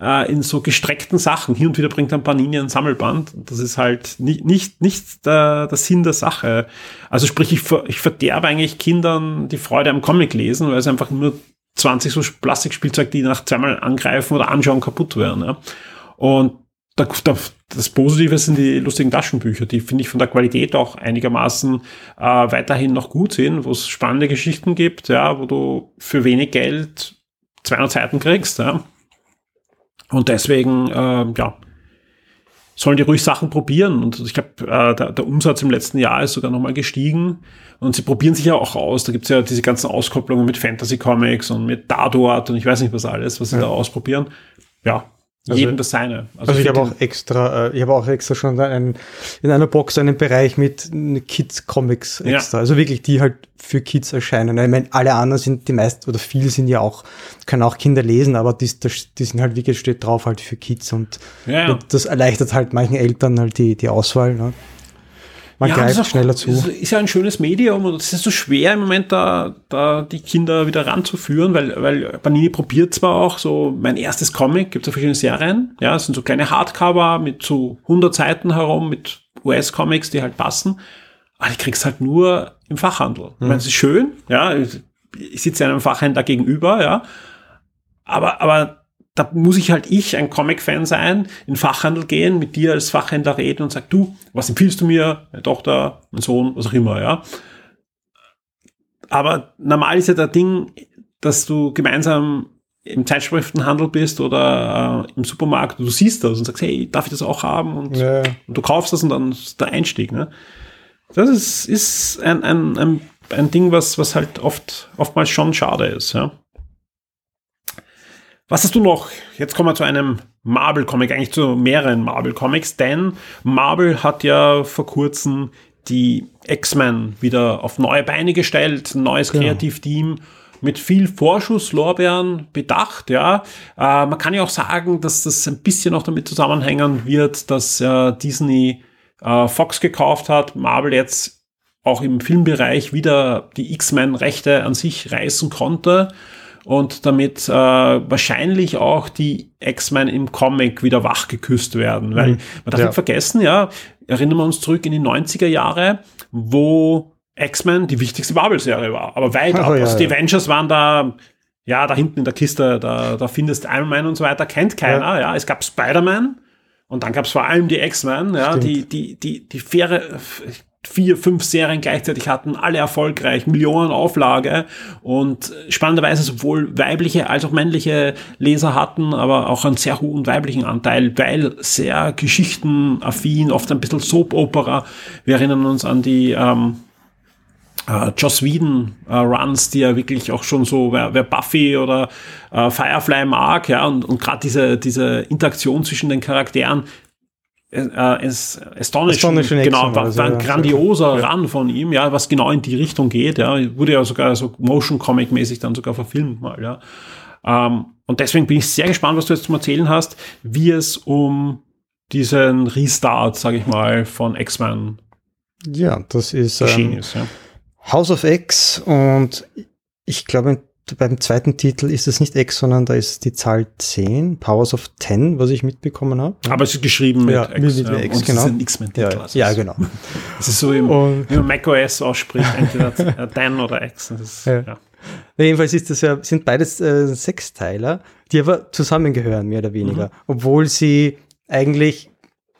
äh, in so gestreckten Sachen. Hin und wieder bringt ein Panini ein Sammelband. Das ist halt nicht, nicht, nicht der, der Sinn der Sache. Also sprich, ich, ich verderbe eigentlich Kindern die Freude am Comic lesen, weil es einfach nur 20 so Plastikspielzeug, die nach zweimal angreifen oder anschauen, kaputt werden. Ja. Und das Positive sind die lustigen Taschenbücher, die finde ich von der Qualität auch einigermaßen äh, weiterhin noch gut sind, wo es spannende Geschichten gibt, ja, wo du für wenig Geld 200 Seiten kriegst. Ja. Und deswegen, äh, ja, sollen die ruhig Sachen probieren. Und ich glaube, äh, der, der, Umsatz im letzten Jahr ist sogar nochmal gestiegen. Und sie probieren sich ja auch aus. Da gibt es ja diese ganzen Auskopplungen mit Fantasy Comics und mit Dadort und ich weiß nicht was alles, was sie ja. da ausprobieren. Ja, also, Jedem das seine. Also, also ich habe auch extra, äh, ich habe auch extra schon einen, in einer Box einen Bereich mit Kids Comics extra. Ja. Also wirklich, die halt für Kids erscheinen. Ich meine, alle anderen sind die meisten oder viele sind ja auch, können auch Kinder lesen, aber die, die sind halt wirklich steht drauf halt für Kids und, ja. und das erleichtert halt manchen Eltern halt die, die Auswahl. Ne? Man ja, greift schneller zu. Es ist ja ein schönes Medium und es ist so schwer im Moment da, da die Kinder wieder ranzuführen, weil, weil Panini probiert zwar auch so mein erstes Comic, gibt es ja verschiedene Serien, ja, es sind so kleine Hardcover mit so 100 Seiten herum mit US-Comics, die halt passen, aber die kriegst halt nur im Fachhandel. Mhm. Ich meine, es ist schön, ja, ich sitze einem Fachhändler gegenüber, ja, aber, aber da muss ich halt ich, ein Comic-Fan sein, in den Fachhandel gehen, mit dir als Fachhändler reden und sag, du, was empfiehlst du mir, meine Tochter, mein Sohn, was auch immer, ja. Aber normal ist ja der Ding, dass du gemeinsam im Zeitschriftenhandel bist oder äh, im Supermarkt, du siehst das und sagst, hey, darf ich das auch haben? Und, Ja. und du kaufst das und dann ist der Einstieg. Ne? Das ist, ist ein, ein, ein, ein Ding, was, was halt oft, oftmals schon schade ist. Ja? Was hast du noch? Jetzt kommen wir zu einem Marvel-Comic, eigentlich zu mehreren Marvel-Comics, denn Marvel hat ja vor kurzem die X-Men wieder auf neue Beine gestellt, ein neues Genau. Kreativteam mit viel Vorschusslorbeeren bedacht, ja. Äh, man kann ja auch sagen, dass das ein bisschen noch damit zusammenhängen wird, dass äh, Disney äh, Fox gekauft hat, Marvel jetzt auch im Filmbereich wieder die X-Men-Rechte an sich reißen konnte und damit äh, wahrscheinlich auch die X-Men im Comic wieder wachgeküsst werden. Weil man darf Ja. nicht vergessen, ja, erinnern wir uns zurück in die 90er Jahre, wo X-Men die wichtigste Marvel-Serie war. Aber weit Ach ab. ja, also die ja. Avengers waren da, ja, da hinten in der Kiste, da, da findest Iron Man und so weiter, kennt keiner. Ja, es gab Spider-Man und dann gab es vor allem die X-Men, ja, Stimmt. die, die, die, die faire, vier, fünf Serien gleichzeitig hatten, alle erfolgreich, Millionen Auflage und spannenderweise sowohl weibliche als auch männliche Leser hatten, aber auch einen sehr hohen weiblichen Anteil, weil sehr geschichtenaffin, oft ein bisschen Soap-Opera. Wir erinnern uns an die ähm, äh, Joss Whedon äh, Runs, die ja wirklich auch schon so, wer, wer Buffy oder äh, Firefly mag, ja, und, und gerade diese, diese Interaktion zwischen den Charakteren, äh, es, Astonishing, Astonishing genau, war, war ein ja. grandioser Run von ihm, ja, was genau in die Richtung geht, ja, wurde ja sogar so Motion Comic mäßig dann sogar verfilmt mal, ja. Ähm, und deswegen bin ich sehr gespannt, was du jetzt zum Erzählen hast, wie es um diesen Restart, sage ich mal, von X-Men Ja, das ist ähm, ist. Ja. House of X und ich glaube, beim zweiten Titel ist es nicht X, sondern da ist die Zahl 10, Powers of 10, was ich mitbekommen habe. Aber es ist geschrieben mit Ja, X. mit ja. X, und genau. es ist ein X-Men-Titel. Ja, also ja, genau. Es ist so, wie Und- wie man macOS ausspricht, entweder äh, Dan oder X. Ist, Ja. ja. Jedenfalls ist das ja, sind beides äh, Sechsteiler, die aber zusammengehören, mehr oder weniger. Obwohl sie eigentlich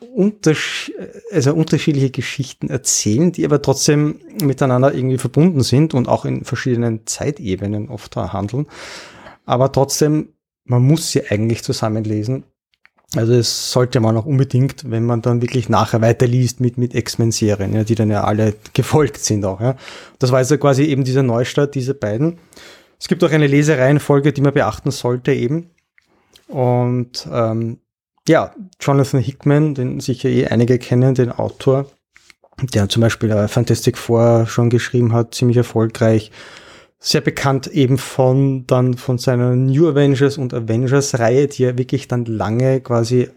untersch also unterschiedliche Geschichten erzählen, die aber trotzdem miteinander irgendwie verbunden sind und auch in verschiedenen Zeitebenen oft handeln. Aber trotzdem, man muss sie eigentlich zusammenlesen. Also es sollte man auch unbedingt, wenn man dann wirklich nachher weiterliest mit, mit X-Men-Serien, ja, die dann ja alle gefolgt sind auch. Ja. Das war also quasi eben dieser Neustart, diese beiden. Es gibt auch eine Lesereihenfolge, die man beachten sollte eben. Und ähm, ja, Jonathan Hickman, den sicher eh einige kennen, den Autor, der zum Beispiel äh, Fantastic Four schon geschrieben hat, ziemlich erfolgreich. Sehr bekannt eben von dann von seiner New Avengers und Avengers Reihe, die er wirklich dann lange quasi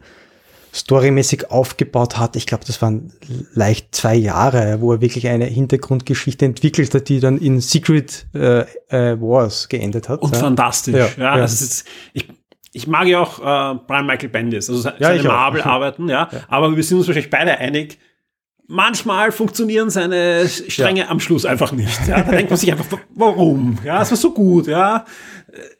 storymäßig aufgebaut hat. Ich glaube, das waren leicht zwei Jahre, wo er wirklich eine Hintergrundgeschichte entwickelt hat, die dann in Secret äh, äh, Wars geendet hat. Und ja. fantastisch. Ja, Ja, ja. Also ist, ich, ich mag ja auch äh, Brian Michael Bendis, also se- Ja, seine auch. Marvel-Arbeiten, ja, aber wir sind uns wahrscheinlich beide einig, manchmal funktionieren seine Stränge am Schluss einfach nicht. Ja? Da denkt man sich einfach, warum? Ja, es war so gut, ja.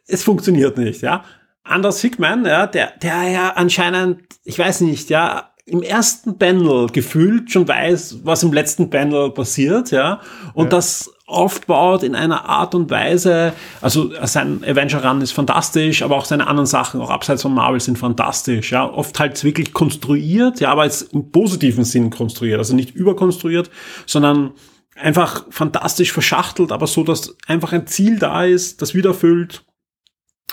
Es funktioniert nicht, ja. Anders Hickman, ja, der, der ja anscheinend, ich weiß nicht, ja, im ersten Panel gefühlt schon weiß, was im letzten Panel passiert, ja, und das aufbaut in einer Art und Weise, also sein Avenger Run ist fantastisch, aber auch seine anderen Sachen, auch abseits von Marvel, sind fantastisch, ja, oft halt wirklich konstruiert, ja, aber jetzt im positiven Sinn konstruiert, also nicht überkonstruiert, sondern einfach fantastisch verschachtelt, aber so, dass einfach ein Ziel da ist, das wieder erfüllt,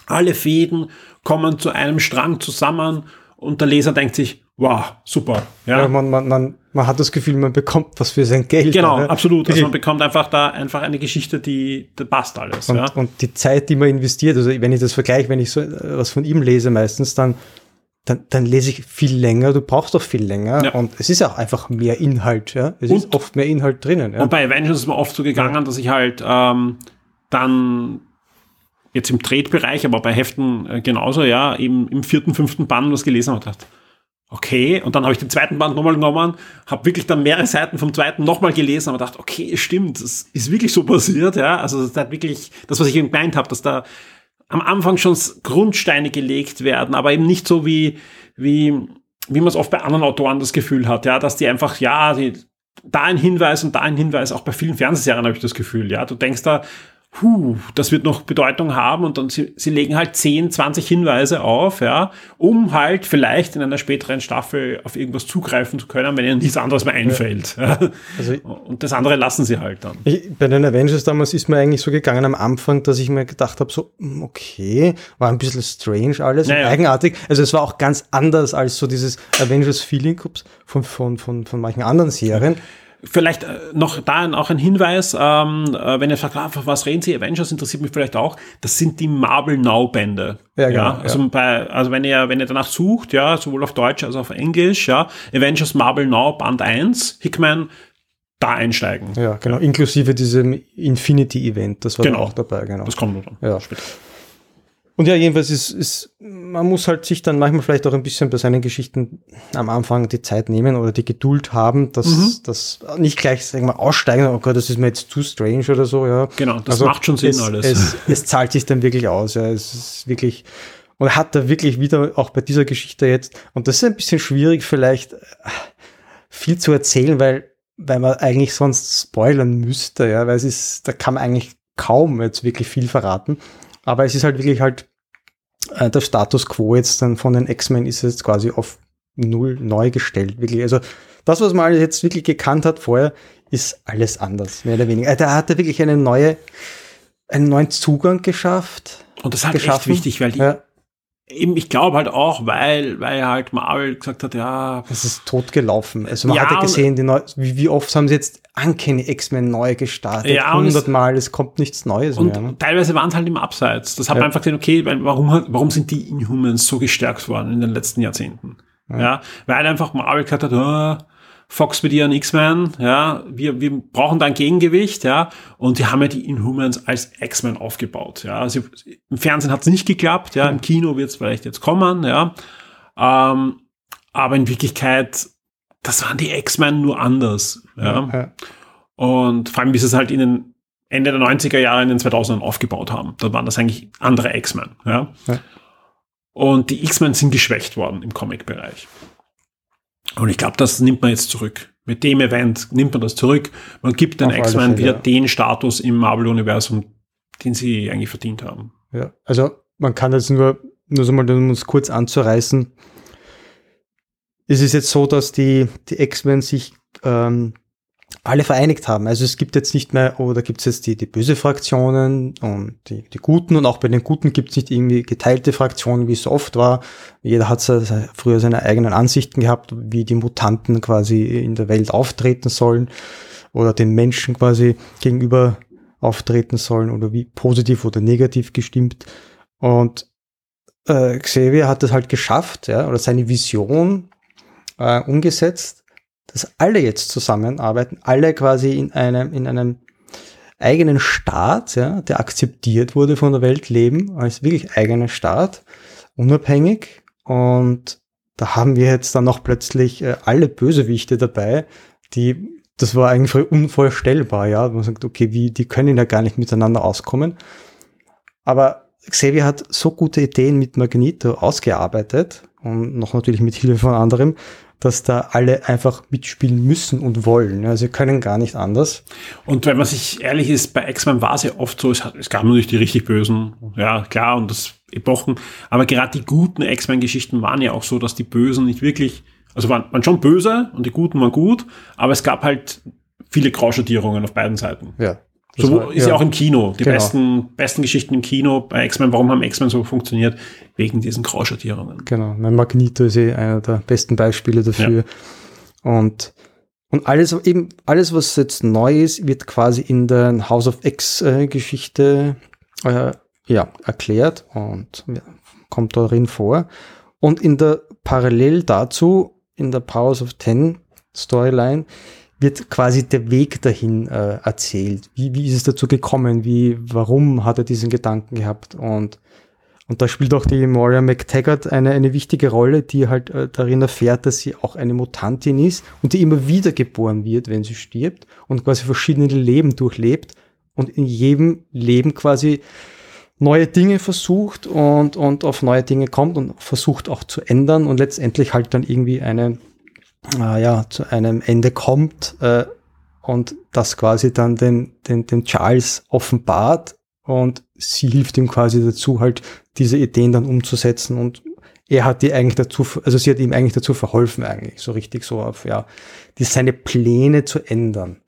alle Fäden kommen zu einem Strang zusammen und der Leser denkt sich, wow, super. Ja, Ja, man, man, man, man hat das Gefühl, man bekommt was für sein Geld. genau, ja. absolut. Also man bekommt einfach da einfach eine Geschichte, die, die passt alles. Und, ja. und die Zeit, die man investiert, also wenn ich das vergleiche, wenn ich so äh, was von ihm lese meistens, dann, dann, dann lese ich viel länger, du brauchst doch viel länger Ja. und es ist auch einfach mehr Inhalt, ja. Es ist Und- oft mehr Inhalt drinnen, ja. Und bei Avengers ist mir oft so gegangen, dass ich halt ähm, dann jetzt im Trade-Bereich, aber bei Heften äh, genauso, ja, eben im vierten, fünften Band was gelesen habe dachte, okay, und dann habe ich den zweiten Band nochmal genommen, habe wirklich dann mehrere Seiten vom zweiten nochmal gelesen, aber dachte, okay, stimmt, das ist wirklich so passiert, ja, also das hat wirklich, das, was ich eben gemeint habe, dass da am Anfang schon Grundsteine gelegt werden, aber eben nicht so wie, wie, wie man es oft bei anderen Autoren das Gefühl hat, ja, dass die einfach, ja, die, da ein Hinweis und da ein Hinweis, auch bei vielen Fernsehserien habe ich das Gefühl, ja, du denkst da, puh, das wird noch Bedeutung haben und dann sie, sie legen halt 10, 20 Hinweise auf, ja, um halt vielleicht in einer späteren Staffel auf irgendwas zugreifen zu können, wenn ihnen nichts anderes mehr einfällt. Ja. Also, und das andere lassen sie halt dann. Ich, bei den Avengers damals ist mir eigentlich so gegangen am Anfang, dass ich mir gedacht habe, so, hm, okay, war ein bisschen strange alles, naja. eigenartig. Also es war auch ganz anders als so dieses Avengers-Feeling von, von, von, von manchen anderen Serien. Vielleicht äh, noch da auch ein Hinweis, ähm, äh, wenn ihr fragt, ah, was reden Sie, Avengers interessiert mich vielleicht auch, das sind die Marvel Now Bände. Ja, genau, ja, also, ja. Bei, also wenn ihr, wenn ihr danach sucht, ja, sowohl auf Deutsch als auch auf Englisch, ja, Avengers Marvel Now Band 1, Hickman, da einsteigen. Ja, genau, inklusive diesem Infinity Event, das war genau. auch dabei, genau. Das kommt dann ja. später. Und ja, jedenfalls ist, ist, man muss halt sich dann manchmal vielleicht auch ein bisschen bei seinen Geschichten am Anfang die Zeit nehmen oder die Geduld haben, dass mhm. das nicht gleich, sagen wir, aussteigen, oh Gott, das ist mir jetzt too strange oder so, ja. Genau, das also macht schon Sinn es, alles. Es, es zahlt sich dann wirklich aus, ja. Es ist wirklich, und hat da wirklich wieder, auch bei dieser Geschichte jetzt, und das ist ein bisschen schwierig vielleicht viel zu erzählen, weil, weil man eigentlich sonst spoilern müsste, ja, weil es ist, da kann man eigentlich kaum jetzt wirklich viel verraten. Aber es ist halt wirklich halt äh, der Status quo jetzt dann von den X-Men ist jetzt quasi auf null neu gestellt. Wirklich. Also das, was man jetzt wirklich gekannt hat vorher, ist alles anders, mehr oder weniger. Äh, da hat er wirklich eine neue, einen neuen Zugang geschafft. Und das hat geschaffen. echt wichtig, weil die, ja eben, ich glaube halt auch, weil, weil halt Marvel gesagt hat, ja. Das ist totgelaufen. Also man ja, hat ja gesehen, neu, wie, wie oft haben sie jetzt Uncanny X-Men neu gestartet? Ja, Hundertmal, es, es kommt nichts Neues und mehr. Ne? Teilweise waren es halt im Abseits. Das hat ja. man einfach gesehen, okay, warum, warum sind die Inhumans so gestärkt worden in den letzten Jahrzehnten? Ja, ja weil einfach Marvel gesagt hat, oh, Fox mit ihren X-Men, ja, wir, wir brauchen da ein Gegengewicht, ja, und die haben ja die Inhumans als X-Men aufgebaut, ja. Also im Fernsehen hat es nicht geklappt, ja, im Kino wird es vielleicht jetzt kommen, ja. Ähm, aber in Wirklichkeit, das waren die X-Men nur anders, ja. ja. Und vor allem, wie sie es halt in den Ende der 90er Jahre in den 2000ern aufgebaut haben. Da waren das eigentlich andere X-Men, ja. ja. Und die X-Men sind geschwächt worden im Comic-Bereich. Und ich glaube, das nimmt man jetzt zurück. Mit dem Event nimmt man das zurück. Man gibt den X-Men wieder ja. den Status im Marvel-Universum, den sie eigentlich verdient haben. Ja, also man kann jetzt nur, nur so mal, um uns kurz anzureißen. Es ist jetzt so, dass die, die X-Men sich ähm, alle vereinigt haben. Also es gibt jetzt nicht mehr, oder gibt es jetzt die, die böse Fraktionen und die, die Guten und auch bei den Guten gibt es nicht irgendwie geteilte Fraktionen, wie es so oft war. Jeder hat früher seine eigenen Ansichten gehabt, wie die Mutanten quasi in der Welt auftreten sollen oder den Menschen quasi gegenüber auftreten sollen oder wie positiv oder negativ gestimmt. Und äh, Xavier hat es halt geschafft, ja, oder seine Vision äh, umgesetzt dass alle jetzt zusammenarbeiten, alle quasi in einem, in einem eigenen Staat, ja, der akzeptiert wurde von der Welt leben, als wirklich eigener Staat, unabhängig. Und da haben wir jetzt dann noch plötzlich äh, alle Bösewichte dabei, die, das war eigentlich unvorstellbar, ja. Man sagt, okay, wie, die können ja gar nicht miteinander auskommen. Aber Xavier hat so gute Ideen mit Magneto ausgearbeitet und noch natürlich mit Hilfe von anderem, dass da alle einfach mitspielen müssen und wollen. Also sie können gar nicht anders. Und wenn man sich ehrlich ist, bei X-Men war es ja oft so, es, hat, es gab natürlich die richtig Bösen, ja klar, und das Epochen, aber gerade die guten X-Men-Geschichten waren ja auch so, dass die Bösen nicht wirklich, also waren, waren schon böse und die Guten waren gut, aber es gab halt viele Grauschattierungen auf beiden Seiten. Ja. So war, ist ja. ja. auch im Kino. Die genau. besten, besten Geschichten im Kino bei X-Men. Warum haben X-Men so funktioniert? Wegen diesen Grauschattierungen. Genau. Mein Magneto ist eh einer der besten Beispiele dafür. Ja. Und, und alles, eben, alles, was jetzt neu ist, wird quasi in der House of X-Geschichte, äh, ja, erklärt und ja, kommt darin vor. Und in der, parallel dazu, in der Powers of Ten Storyline, wird quasi der Weg dahin äh, erzählt. Wie, wie ist es dazu gekommen? Wie, warum hat er diesen Gedanken gehabt? Und, und da spielt auch die Moria McTaggart eine, eine wichtige Rolle, die halt äh, darin erfährt, dass sie auch eine Mutantin ist und die immer wieder geboren wird, wenn sie stirbt und quasi verschiedene Leben durchlebt und in jedem Leben quasi neue Dinge versucht und, und auf neue Dinge kommt und versucht auch zu ändern und letztendlich halt dann irgendwie eine äh, ja, zu einem Ende kommt äh, und das quasi dann den, den, den Charles offenbart und sie hilft ihm quasi dazu, halt diese Ideen dann umzusetzen und er hat die eigentlich dazu, also sie hat ihm eigentlich dazu verholfen eigentlich, so richtig so auf, ja, die seine Pläne zu ändern.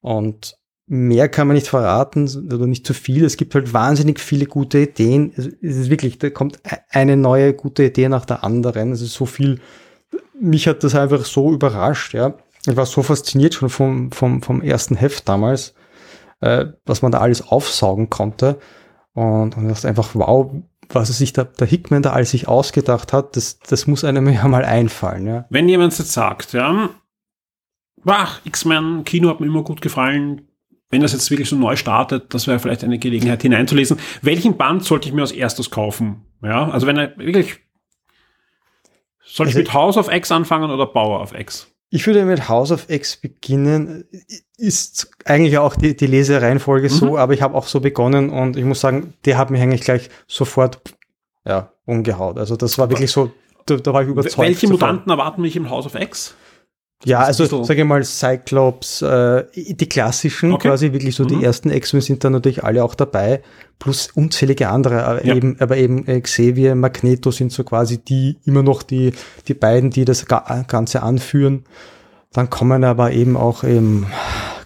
Und mehr kann man nicht verraten oder nicht zu viel. Es gibt halt wahnsinnig viele gute Ideen. Es ist wirklich, da kommt e-, eine neue gute Idee nach der anderen. Es ist so viel. Mich hat das einfach so überrascht, ja. Ich war so fasziniert schon vom, vom, vom ersten Heft damals, äh, was man da alles aufsaugen konnte. Und, und dachte einfach, wow, was er sich da, der Hickman da alles sich ausgedacht hat, das, das muss einem ja mal einfallen, ja. Wenn jemand jetzt sagt, ja, X-Men, Kino hat mir immer gut gefallen, wenn das jetzt wirklich so neu startet, das wäre vielleicht eine Gelegenheit hineinzulesen. Welchen Band sollte ich mir als erstes kaufen? Ja, also wenn er wirklich, soll ich also, mit House of X anfangen oder Power of X? Ich würde mit House of X beginnen. Ist eigentlich auch die, die Lesereihenfolge mhm. so, aber ich habe auch so begonnen und ich muss sagen, der hat mich eigentlich gleich sofort ja, umgehaut. Also das war wirklich so, da, da war ich überzeugt. Welche Mutanten erwarten mich im House of X? Ja, also sage ich mal Cyclops, äh, die klassischen okay. quasi, wirklich so mhm. die ersten X-Men sind da natürlich alle auch dabei, plus unzählige andere, aber ja. eben, aber eben äh, Xavier, Magneto sind so quasi die, immer noch die, die beiden, die das Ganze anführen. Dann kommen aber eben auch eben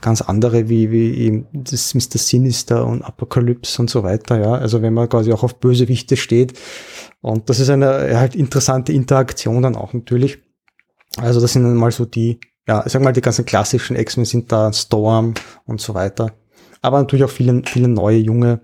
ganz andere wie, wie eben das Mr. Sinister und Apocalypse und so weiter, ja. Also wenn man quasi auch auf Bösewichte steht. Und das ist eine halt interessante Interaktion dann auch natürlich. Also das sind dann mal so die, ja, ich sag mal, die ganzen klassischen X-Men sind da, Storm und so weiter. Aber natürlich auch viele, viele neue, junge.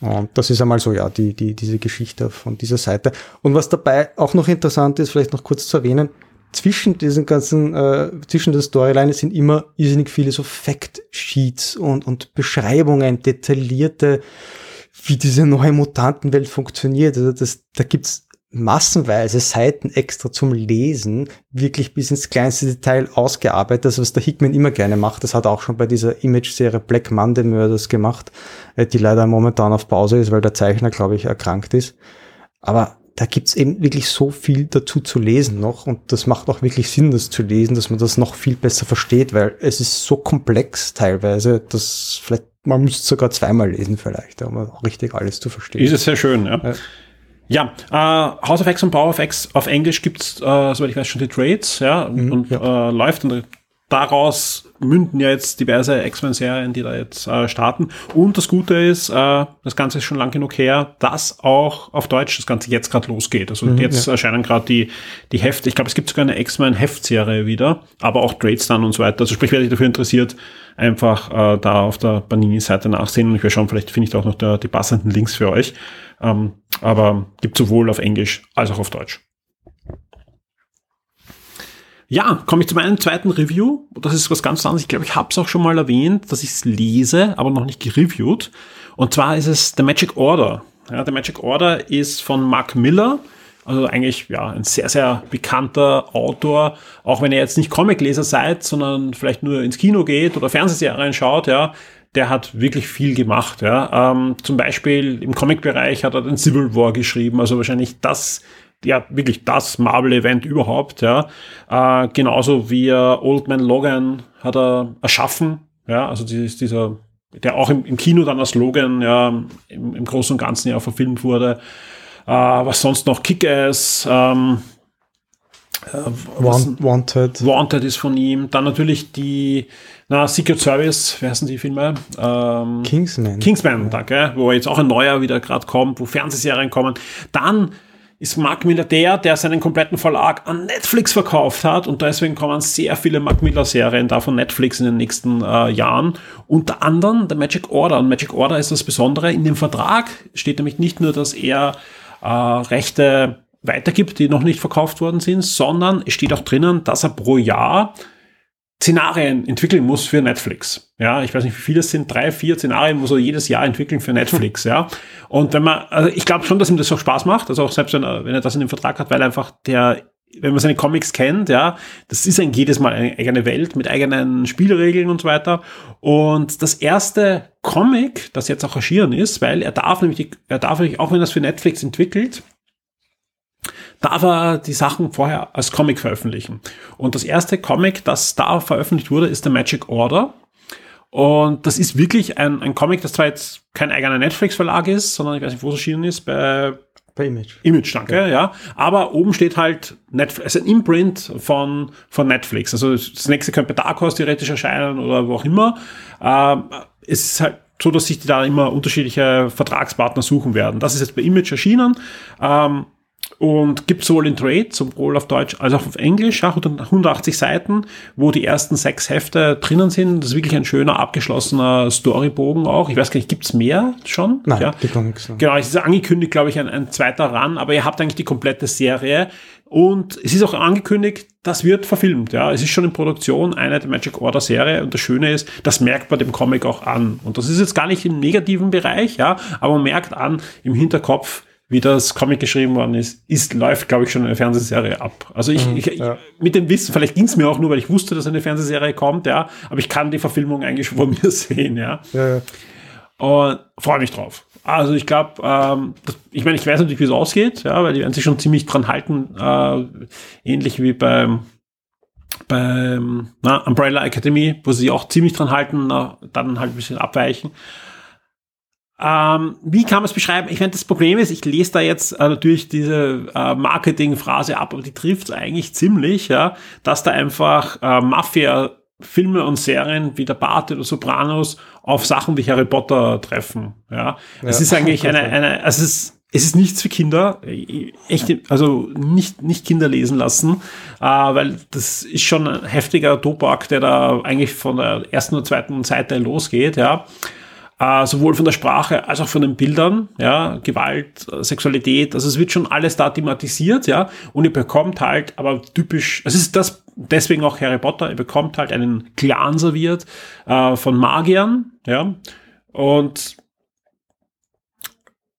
Und das ist einmal so, ja, die, die, diese Geschichte von dieser Seite. Und was dabei auch noch interessant ist, vielleicht noch kurz zu erwähnen, zwischen diesen ganzen, äh, zwischen der Storyline sind immer irrsinnig viele so Fact-Sheets und, und Beschreibungen, detaillierte, wie diese neue Mutantenwelt funktioniert. Also das, da gibt's massenweise Seiten extra zum Lesen, wirklich bis ins kleinste Detail ausgearbeitet, das was der Hickman immer gerne macht. Das hat er auch schon bei dieser Image-Serie Black Monday Murders gemacht, äh, die leider momentan auf Pause ist, weil der Zeichner, glaube ich, erkrankt ist. Aber da gibt's eben wirklich so viel dazu zu lesen noch und das macht auch wirklich Sinn, das zu lesen, dass man das noch viel besser versteht, weil es ist so komplex teilweise, dass vielleicht man müsste sogar zweimal lesen vielleicht, um auch richtig alles zu verstehen. Ist es sehr schön, ja. ja. Ja, äh, House of X und Power of X auf Englisch gibt's, äh, soweit ich weiß, schon die Trades, ja, mhm, und ja. Äh, läuft und daraus münden ja jetzt diverse X-Men-Serien, die da jetzt äh, starten. Und das Gute ist, äh, das Ganze ist schon lang genug her, dass auch auf Deutsch das Ganze jetzt gerade losgeht. Also mhm, jetzt ja. erscheinen gerade die, die Hefte. Ich glaube, es gibt sogar eine X-Men-Heftserie wieder, aber auch Trades dann und so weiter. Also sprich, wer sich dafür interessiert, einfach äh, da auf der Panini-Seite nachsehen und ich werde schauen, vielleicht finde ich da auch noch der, die passenden Links für euch. Ähm, aber gibt sowohl auf Englisch als auch auf Deutsch. Ja, komme ich zu meinem zweiten Review. Das ist was ganz anderes. Ich glaube, ich habe es auch schon mal erwähnt, dass ich es lese, aber noch nicht gereviewt. Und zwar ist es The Magic Order. Ja, The Magic Order ist von Mark Miller. Also eigentlich ja ein sehr, sehr bekannter Autor. Auch wenn ihr jetzt nicht Comicleser seid, sondern vielleicht nur ins Kino geht oder Fernsehserien schaut, ja, der hat wirklich viel gemacht. Ja. Ähm, zum Beispiel im Comic-Bereich hat er den Civil War geschrieben, also wahrscheinlich das, ja, wirklich das Marvel-Event überhaupt. Ja. Äh, genauso wie äh, Old Man Logan hat er erschaffen. Ja, also dieses, dieser, der auch im, im Kino dann als Logan ja, im, im Großen und Ganzen ja verfilmt wurde. Äh, was sonst noch? Kick-Ass, ähm, äh, Wanted. Wanted ist von ihm. Dann natürlich die na, Secret Service, wer heißen die Filme? Ähm, Kingsman. Kingsman, ja. danke. Wo jetzt auch ein neuer wieder gerade kommt, wo Fernsehserien kommen. Dann ist Mark Miller der, der seinen kompletten Verlag an Netflix verkauft hat und deswegen kommen sehr viele Mark Miller Serien da von Netflix in den nächsten äh, Jahren. Unter anderem der Magic Order. Und Magic Order ist das Besondere. In dem Vertrag steht nämlich nicht nur, dass er äh, Rechte weitergibt, die noch nicht verkauft worden sind, sondern es steht auch drinnen, dass er pro Jahr Szenarien entwickeln muss für Netflix. Ja, ich weiß nicht, wie viele es sind, drei, vier Szenarien muss er jedes Jahr entwickeln für Netflix, ja. Und wenn man, also ich glaube schon, dass ihm das auch Spaß macht, also auch selbst wenn er, wenn er das in dem Vertrag hat, weil einfach der, wenn man seine Comics kennt, ja, das ist ein jedes Mal eine eigene Welt mit eigenen Spielregeln und so weiter. Und das erste Comic, das jetzt auch erschienen ist, weil er darf nämlich, er darf nämlich, auch wenn er es für Netflix entwickelt, darf er die Sachen vorher als Comic veröffentlichen. Und das erste Comic, das da veröffentlicht wurde, ist der Magic Order. Und das ist wirklich ein, ein Comic, das zwar jetzt kein eigener Netflix-Verlag ist, sondern ich weiß nicht, wo es erschienen ist, bei Bei Image. Image, danke, ja. ja. Aber oben steht halt Netflix, also ein Imprint von, von Netflix. Also das nächste könnte bei Dark Horse theoretisch erscheinen oder wo auch immer. Ähm, es ist halt so, dass sich da immer unterschiedliche Vertragspartner suchen werden. Das ist jetzt bei Image erschienen. Ähm, und gibt sowohl in Trade, sowohl auf Deutsch als auch auf Englisch, ja, 180 Seiten, wo die ersten sechs Hefte drinnen sind. Das ist wirklich ein schöner, abgeschlossener Storybogen auch. Ich weiß gar nicht, gibt's mehr schon? Nein, ja. die Comics. ja. Genau, es ist angekündigt, glaube ich, ein, ein zweiter Run, aber ihr habt eigentlich die komplette Serie. Und es ist auch angekündigt, das wird verfilmt. Ja, es ist schon in Produktion eine der Magic Order Serie. Und das Schöne ist, das merkt man dem Comic auch an. Und das ist jetzt gar nicht im negativen Bereich, ja, aber man merkt an im Hinterkopf, wie das Comic geschrieben worden ist, ist läuft, glaube ich, schon eine Fernsehserie ab. Also ich, ich, ja. ich mit dem Wissen, vielleicht ging es mir auch nur, weil ich wusste, dass eine Fernsehserie kommt, ja, aber ich kann die Verfilmung eigentlich schon von mir sehen, ja. Ja, ja. Und freue mich drauf. Also ich glaube, ähm, das- ich meine, ich weiß natürlich, wie es ausgeht, ja, weil die werden sich schon ziemlich dran halten, äh, ähnlich wie beim beim na, Umbrella Academy, wo sie sich auch ziemlich dran halten, na, dann halt ein bisschen abweichen. Ähm, wie kann man es beschreiben? Ich meine, das Problem ist, ich lese da jetzt äh, natürlich diese äh, Marketingphrase ab, aber die trifft es eigentlich ziemlich, ja, dass da einfach äh, Mafia Filme und Serien wie der Bart oder Sopranos auf Sachen wie Harry Potter treffen. Ja, es Ja. ist eigentlich eine, eine, also es ist, es ist nichts für Kinder, echt, also nicht, nicht Kinder lesen lassen, äh, weil das ist schon ein heftiger Tobak, der da eigentlich von der ersten oder zweiten Seite losgeht, ja. Äh, sowohl von der Sprache als auch von den Bildern, ja, Gewalt, äh, Sexualität, also es wird schon alles da thematisiert, ja, und ihr bekommt halt, aber typisch, es ist das, deswegen auch Harry Potter, ihr bekommt halt einen Clan serviert äh, von Magiern, ja, und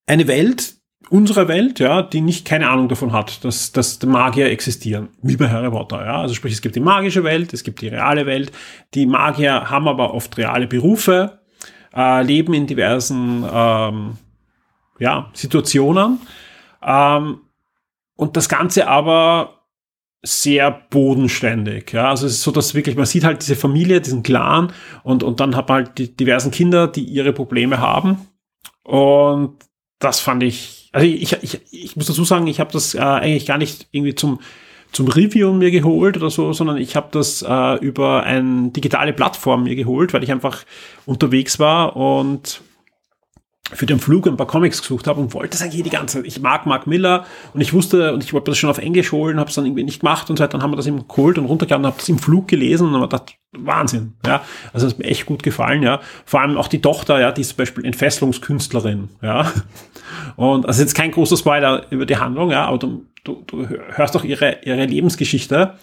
eine Welt, unsere Welt, ja, die nicht keine Ahnung davon hat, dass, dass die Magier existieren, wie bei Harry Potter, ja. Also sprich, es gibt die magische Welt, es gibt die reale Welt. Die Magier haben aber oft reale Berufe, äh, leben in diversen ähm, ja, Situationen. Ähm, und das Ganze aber sehr bodenständig. Ja, also es ist so, dass wirklich, man sieht halt diese Familie, diesen Clan und, und dann hat man halt die diversen Kinder, die ihre Probleme haben. Und das fand ich, also ich, ich, ich muss dazu sagen, ich habe das äh, eigentlich gar nicht irgendwie zum, zum Review mir geholt oder so, sondern ich habe das äh, über eine digitale Plattform mir geholt, weil ich einfach unterwegs war und für den Flug ein paar Comics gesucht habe und wollte das eigentlich die ganze Zeit. Ich mag Mark Miller und ich wusste, und ich wollte das schon auf Englisch holen, habe es dann irgendwie nicht gemacht und so weiter. Dann haben wir das eben geholt und runtergeladen, habe das im Flug gelesen und habe gedacht, Wahnsinn, ja. Also das hat mir echt gut gefallen, ja. Vor allem auch die Tochter, ja, die ist zum Beispiel Entfesselungskünstlerin, ja. Und also jetzt kein großer Spoiler über die Handlung, ja, aber du, du, du hörst auch ihre, ihre Lebensgeschichte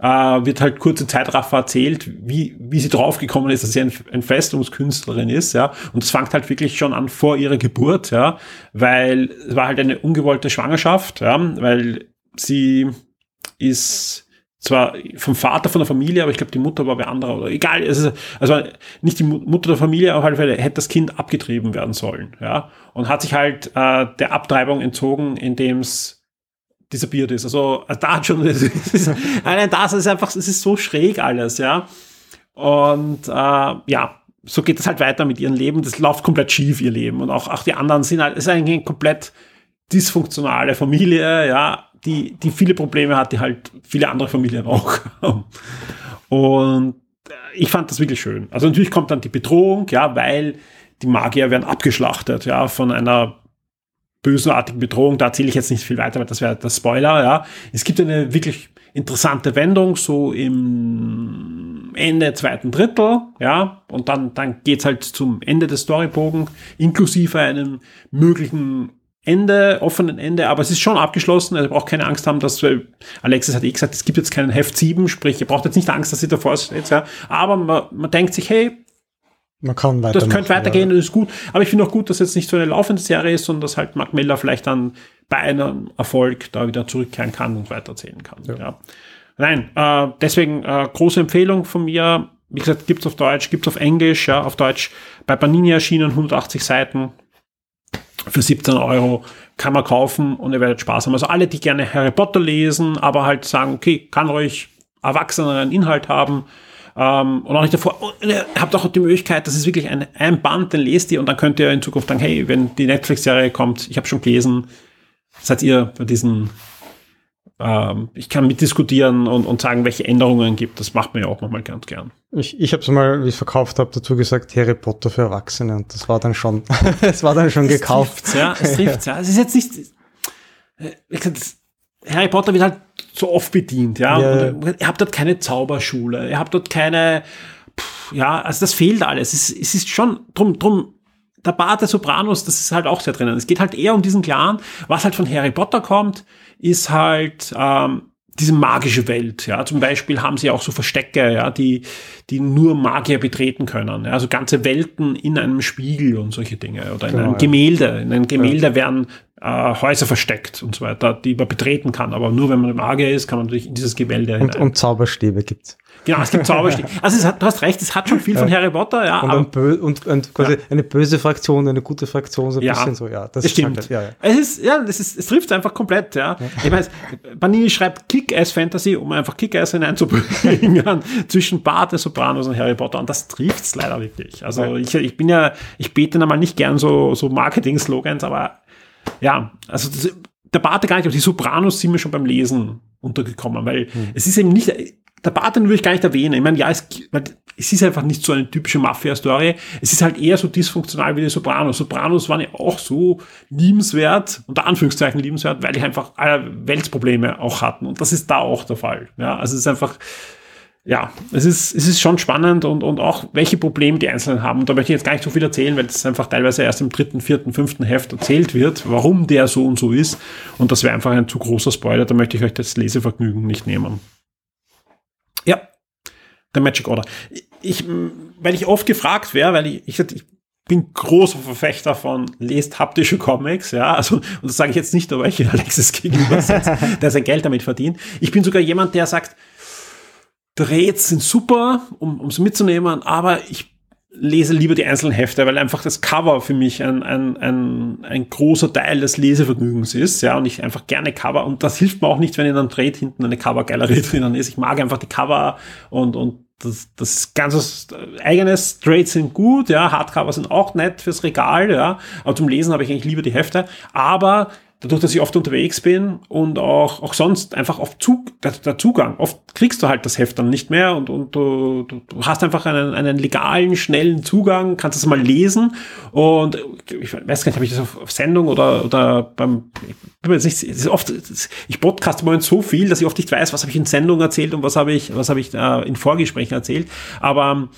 äh, wird halt kurze Zeitraffer erzählt, wie, wie sie draufgekommen ist, dass sie ein, ein Festungskünstlerin ist, ja. Und es fängt halt wirklich schon an vor ihrer Geburt, ja, weil es war halt eine ungewollte Schwangerschaft, ja, weil sie ist zwar vom Vater von der Familie, aber ich glaube, die Mutter war bei anderer oder egal, ist, also nicht die Mu- Mutter der Familie, aber halt, hätte das Kind abgetrieben werden sollen, ja. Und hat sich halt äh, der Abtreibung entzogen, indem es disappeared ist. Also, da hat schon, es ist, allein das ist einfach, es ist so schräg alles, ja. Und äh, ja, so geht es halt weiter mit ihrem Leben. Das läuft komplett schief, ihr Leben. Und auch, auch die anderen sind halt, es ist eigentlich eine komplett dysfunktionale Familie, ja, die, die viele Probleme hat, die halt viele andere Familien auch haben. Und äh, ich fand das wirklich schön. Also natürlich kommt dann die Bedrohung, ja, weil die Magier werden abgeschlachtet, ja, von einer bösartigen Bedrohung. Da erzähle ich jetzt nicht viel weiter, weil das wäre der Spoiler, ja. Es gibt eine wirklich interessante Wendung, so im Ende zweiten Drittel, ja, und dann, dann geht's halt zum Ende des Storybogen, inklusive einem möglichen Ende, offenen Ende, aber es ist schon abgeschlossen, also braucht keine Angst haben, dass, weil Alexis hat eh gesagt, es gibt jetzt keinen Heft 7, sprich, ihr braucht jetzt nicht Angst, dass ihr davor steht, ja, aber man, man denkt sich, hey, Man kann weiter. das könnte weitergehen, das ist gut. Aber ich finde auch gut, dass jetzt nicht so eine laufende Serie ist, sondern dass halt Mark Miller vielleicht dann bei einem Erfolg da wieder zurückkehren kann und weitererzählen kann. Ja. Nein, äh, deswegen äh, große Empfehlung von mir. Wie gesagt, gibt's auf Deutsch, gibt's auf Englisch, ja, auf Deutsch bei Panini erschienen, 180 Seiten für 17 Euro kann man kaufen und ihr werdet Spaß haben. Also alle, die gerne Harry Potter lesen, aber halt sagen, okay, kann ruhig erwachseneren Inhalt haben, Ähm, und auch nicht davor. Und ihr habt auch die Möglichkeit, das ist wirklich ein, ein Band, den lest ihr und dann könnt ihr in Zukunft sagen, hey, wenn die Netflix-Serie kommt, ich habe schon gelesen, seid ihr bei diesen ähm, ich kann mitdiskutieren und, und sagen, welche Änderungen gibt. Das macht man ja auch nochmal ganz gern. Ich, ich habe es mal, wie ich es verkauft habe, dazu gesagt, Harry Potter für Erwachsene und das war dann schon, es war dann schon es gekauft. Trifft's, ja, es trifft ja. Es ist jetzt nicht, äh, wie gesagt, Harry Potter wird halt so oft bedient, ja. Ja. Und ihr habt dort keine Zauberschule, ihr habt dort keine, pff, ja, also das fehlt alles. Es, ist- es ist schon drum, drum, der Bart der Sopranos, das ist halt auch sehr drinnen. Es geht halt eher um diesen Clan. Was halt von Harry Potter kommt, ist halt ähm, diese magische Welt. Ja, zum Beispiel haben sie auch so Verstecke, ja, die die nur Magier betreten können. Ja, also ganze Welten in einem Spiegel und solche Dinge oder in Genau, einem ja. Gemälde. In einem Gemälde werden äh, Häuser versteckt und so weiter, die man betreten kann. Aber nur wenn man Magier ist, kann man natürlich in dieses Gemälde Und, hinein. und Zauberstäbe gibt's. genau, es gibt Zauberstäbe. Also es hat, du hast recht, es hat schon viel von Harry Potter, ja. Und, aber- und, und quasi Ja. eine böse Fraktion, eine gute Fraktion, so ein Ja, bisschen so, ja. Das ist halt- stimmt. ja, ja. Es ist, ja, das ist, es trifft einfach komplett, ja. Ich meine, Banini schreibt Kick-Ass-Fantasy, um einfach Kick-Ass hineinzubringen zwischen Bart des Sopranos und Harry Potter. Und das trifft's leider wirklich. Also ich, ich bin ja, ich bete einmal nicht gern so, so Marketing-Slogans, aber ja, also das, der Bart gar nicht, aber die Sopranos sind mir schon beim Lesen untergekommen, weil Hm. es ist eben nicht, der Bart, den würde ich gar nicht erwähnen. Ich meine, ja, es, es ist einfach nicht so eine typische Mafia-Story. Es ist halt eher so dysfunktional wie die Sopranos. Sopranos waren ja auch so liebenswert, unter Anführungszeichen liebenswert, weil die einfach alle Weltprobleme auch hatten. Und das ist da auch der Fall. Ja, also es ist einfach, ja, es ist, es ist schon spannend und, und auch welche Probleme die Einzelnen haben. Und da möchte ich jetzt gar nicht so viel erzählen, weil es einfach teilweise erst im dritten, vierten, fünften Heft erzählt wird, warum der so und so ist. Und das wäre einfach ein zu großer Spoiler, da möchte ich euch das Lesevergnügen nicht nehmen. Ja, der Magic Order. Ich, weil ich oft gefragt wäre, weil ich, ich, ich bin großer Verfechter von lest haptische Comics, ja, also, und das sage ich jetzt nicht, aber ich Alexis gegenüber der sein Geld damit verdient. Ich bin sogar jemand, der sagt, Drehs sind super, um es mitzunehmen, aber ich lese lieber die einzelnen Hefte, weil einfach das Cover für mich ein, ein, ein, ein großer Teil des Lesevergnügens ist, ja, und ich einfach gerne Cover, und das hilft mir auch nicht, wenn in einem Trade hinten eine Cover-Galerie drinnen ist. Ich mag einfach die Cover und, und das, das ganze eigenes Trades sind gut, ja, Hardcover sind auch nett fürs Regal, ja, aber zum Lesen habe ich eigentlich lieber die Hefte, aber dadurch, dass ich oft unterwegs bin und auch, auch sonst einfach auf Zug, der, der Zugang, oft kriegst du halt das Heft dann nicht mehr und, und du, du, hast einfach einen, einen legalen, schnellen Zugang, kannst es mal lesen und ich weiß gar nicht, habe ich das auf, auf Sendung oder, oder beim, ich bin mir jetzt nicht, oft, ich podcast im so viel, dass ich oft nicht weiß, was habe ich in Sendung erzählt und was habe ich, was habe ich äh, in Vorgesprächen erzählt, aber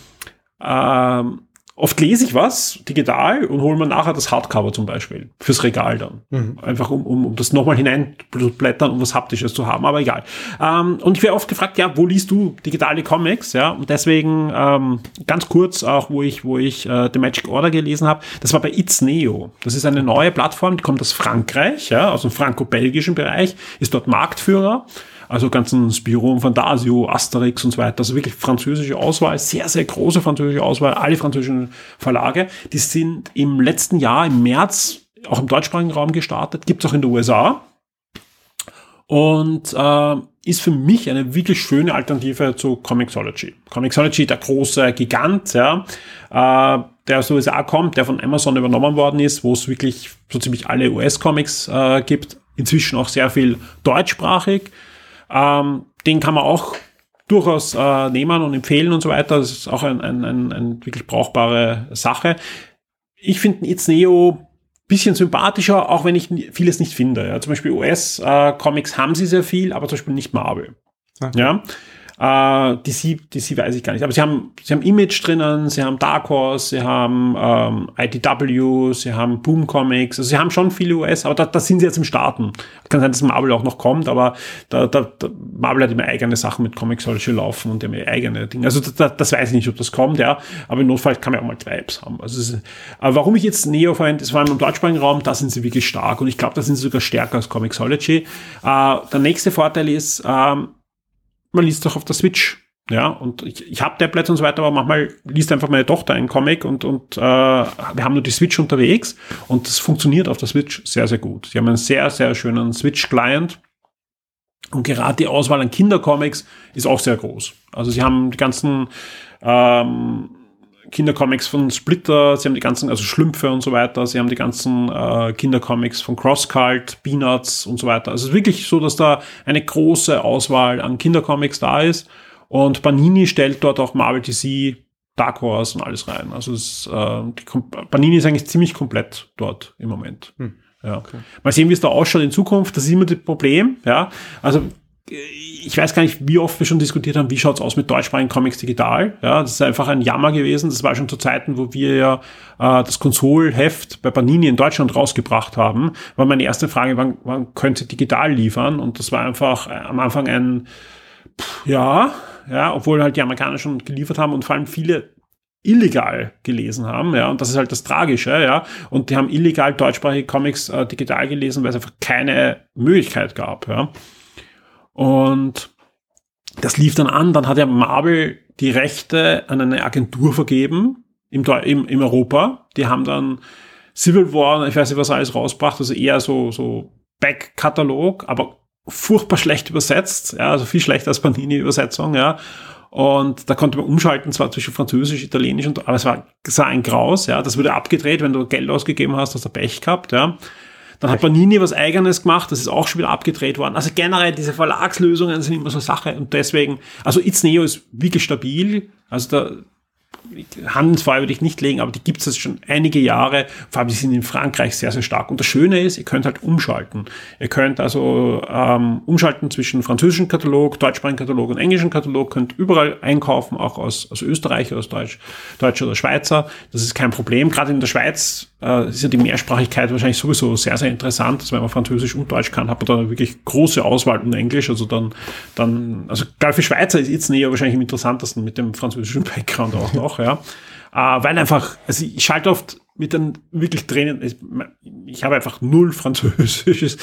ähm, Oft lese ich was digital und hole mir nachher das Hardcover zum Beispiel fürs Regal dann. Einfach um, um, um das nochmal hineinblättern, um was Haptisches zu haben, aber egal. Ähm, und ich werde oft gefragt, ja, wo liest du digitale Comics? Ja, und deswegen ähm, ganz kurz auch, wo ich, wo ich äh, The Magic Order gelesen habe, das war bei It's Neo. Das ist eine neue Plattform, die kommt aus Frankreich, ja, aus dem franco-belgischen Bereich, ist dort Marktführer. Also ganzen Spirou, Fantasio, Asterix und so weiter. Also wirklich französische Auswahl, sehr, sehr große französische Auswahl, alle französischen Verlage. Die sind im letzten Jahr, im März, auch im deutschsprachigen Raum gestartet. Gibt's auch in den USA. Und äh, ist für mich eine wirklich schöne Alternative zu Comixology. Comixology, der große Gigant, ja, äh, der aus den USA kommt, der von Amazon übernommen worden ist, wo es wirklich so ziemlich alle US-Comics äh, gibt. Inzwischen auch sehr viel deutschsprachig. Ähm, den kann man auch durchaus äh, nehmen und empfehlen und so weiter. Das ist auch ein, ein, ein, ein wirklich brauchbare Sache. Ich finde It's Neo bisschen sympathischer, auch wenn ich vieles nicht finde. Ja, zum Beispiel US-Comics haben sie sehr viel, aber zum Beispiel nicht Marvel. Ah. Ja. Äh, DC, DC weiß ich gar nicht. Aber sie haben, sie haben Image drinnen, sie haben Dark Horse, sie haben ähm, IDW, sie haben Boom Comics, also sie haben schon viele US, aber da, da sind sie jetzt im Starten. Kann sein, dass Marvel auch noch kommt, aber da, da, da, Marvel hat immer eigene Sachen mit Comixology laufen und die haben ihre eigene Dinge. Also da, das weiß ich nicht, ob das kommt, ja. Aber im Notfall kann man auch mal zwei Apps haben. Also ist, aber warum ich jetzt Neo verwende, ist vor allem im deutschsprachigen Raum, da sind sie wirklich stark und ich glaube, da sind sie sogar stärker als Comixology. Äh, der nächste Vorteil ist, ähm, man liest doch auf der Switch. Ja, und ich, ich habe Tablets und so weiter, aber manchmal liest einfach meine Tochter einen Comic und, und äh, wir haben nur die Switch unterwegs und das funktioniert auf der Switch sehr, sehr gut. Sie haben einen sehr, sehr schönen Switch-Client Und gerade die Auswahl an Kindercomics ist auch sehr groß. Also sie haben die ganzen ähm, Kindercomics von Splitter, sie haben die ganzen, also Schlümpfe und so weiter, sie haben die ganzen äh, Kindercomics von Crosscult, Peanuts und so weiter. Also es ist wirklich so, dass da eine große Auswahl an Kindercomics da ist. Und Panini stellt dort auch Marvel DC, Dark Horse und alles rein. Also es, äh, die, Panini ist eigentlich ziemlich komplett dort im Moment. Hm. Ja. Okay. Mal sehen, wie es da ausschaut in Zukunft. Das ist immer das Problem. Ja. Also ich weiß gar nicht, wie oft wir schon diskutiert haben, wie schaut's aus mit deutschsprachigen Comics digital. Ja, das ist einfach ein Jammer gewesen. Das war schon zu Zeiten, wo wir ja äh, das Konsolheft bei Panini in Deutschland rausgebracht haben. War meine erste Frage, wann, wann könnte digital liefern? Und das war einfach äh, am Anfang ein pff, ja, ja, obwohl halt die Amerikaner schon geliefert haben und vor allem viele illegal gelesen haben, ja, und das ist halt das Tragische, ja, und die haben illegal deutschsprachige Comics äh, digital gelesen, weil es einfach keine Möglichkeit gab, ja. Und das lief dann an, dann hat ja Marvel die Rechte an eine Agentur vergeben im, im, im Europa. Die haben dann Civil War, ich weiß nicht, was alles rausbracht, also eher so, so Back-Katalog, aber furchtbar schlecht übersetzt, ja, also viel schlechter als Panini-Übersetzung, ja. Und da konnte man umschalten, zwar zwischen Französisch, Italienisch und, aber es war, war ein Graus, ja. Das wurde abgedreht, wenn du Geld ausgegeben hast, hast du Pech gehabt, ja. Dann hat Panini was Eigenes gemacht, das ist auch schon wieder abgedreht worden. Also generell diese Verlagslösungen sind immer so Sache und deswegen, also It's Neo ist wirklich stabil. Also da, Handelsfall würde ich nicht legen, aber die gibt es schon einige Jahre. Vor allem, die sind in Frankreich sehr, sehr stark. Und das Schöne ist, ihr könnt halt umschalten. Ihr könnt also ähm, umschalten zwischen französischen Katalog, deutschsprachigen Katalog und englischen Katalog, könnt überall einkaufen, auch aus, aus Österreich, aus Deutsch, Deutsch oder Schweizer. Das ist kein Problem. Gerade in der Schweiz äh, ist ja die Mehrsprachigkeit wahrscheinlich sowieso sehr, sehr interessant. Also wenn man Französisch und Deutsch kann, hat man da wirklich große Auswahl und Englisch. Also dann, dann, also gerade für Schweizer ist jetzt näher wahrscheinlich am interessantesten mit dem französischen Background auch noch, ja. Äh, weil einfach, also ich schalte oft mit den wirklich Tränen, ich, ich habe einfach null französisches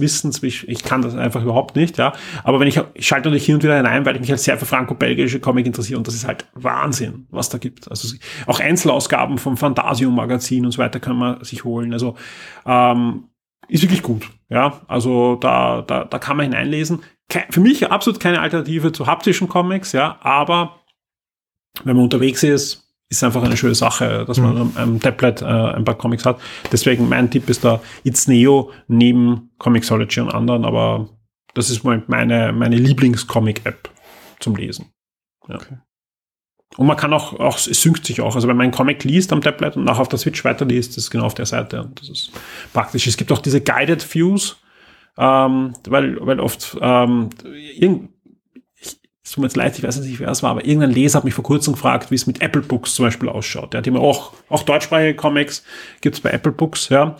Wissen, ich kann das einfach überhaupt nicht, ja. Aber wenn ich, ich schalte natürlich hin und wieder hinein, weil ich mich halt sehr für franco-belgische Comic interessiere und das ist halt Wahnsinn, was da gibt. Also auch Einzelausgaben vom Phantasium-Magazin und so weiter kann man sich holen. Also ähm, ist wirklich gut, ja. Also da, da, da kann man hineinlesen. Ke für mich absolut keine Alternative zu haptischen Comics, ja, aber wenn man unterwegs ist, ist einfach eine schöne Sache, dass man mhm. am Tablet äh, ein paar Comics hat. Deswegen mein Tipp ist da It's Neo neben Comixology und anderen, aber das ist meine, meine Lieblings-Comic-App zum Lesen. Ja. Okay. Und man kann auch, auch, es synkt sich auch. Also wenn man einen Comic liest am Tablet und nachher auf der Switch weiterliest, das ist genau auf der Seite. Und das ist praktisch. Es gibt auch diese Guided Views, ähm, weil, weil oft ähm, irgend, es tut mir jetzt leid, ich weiß nicht, wer es war, aber irgendein Leser hat mich vor kurzem gefragt, wie es mit Apple Books zum Beispiel ausschaut. Ja, die haben auch, auch deutschsprachige Comics gibt's bei Apple Books, ja.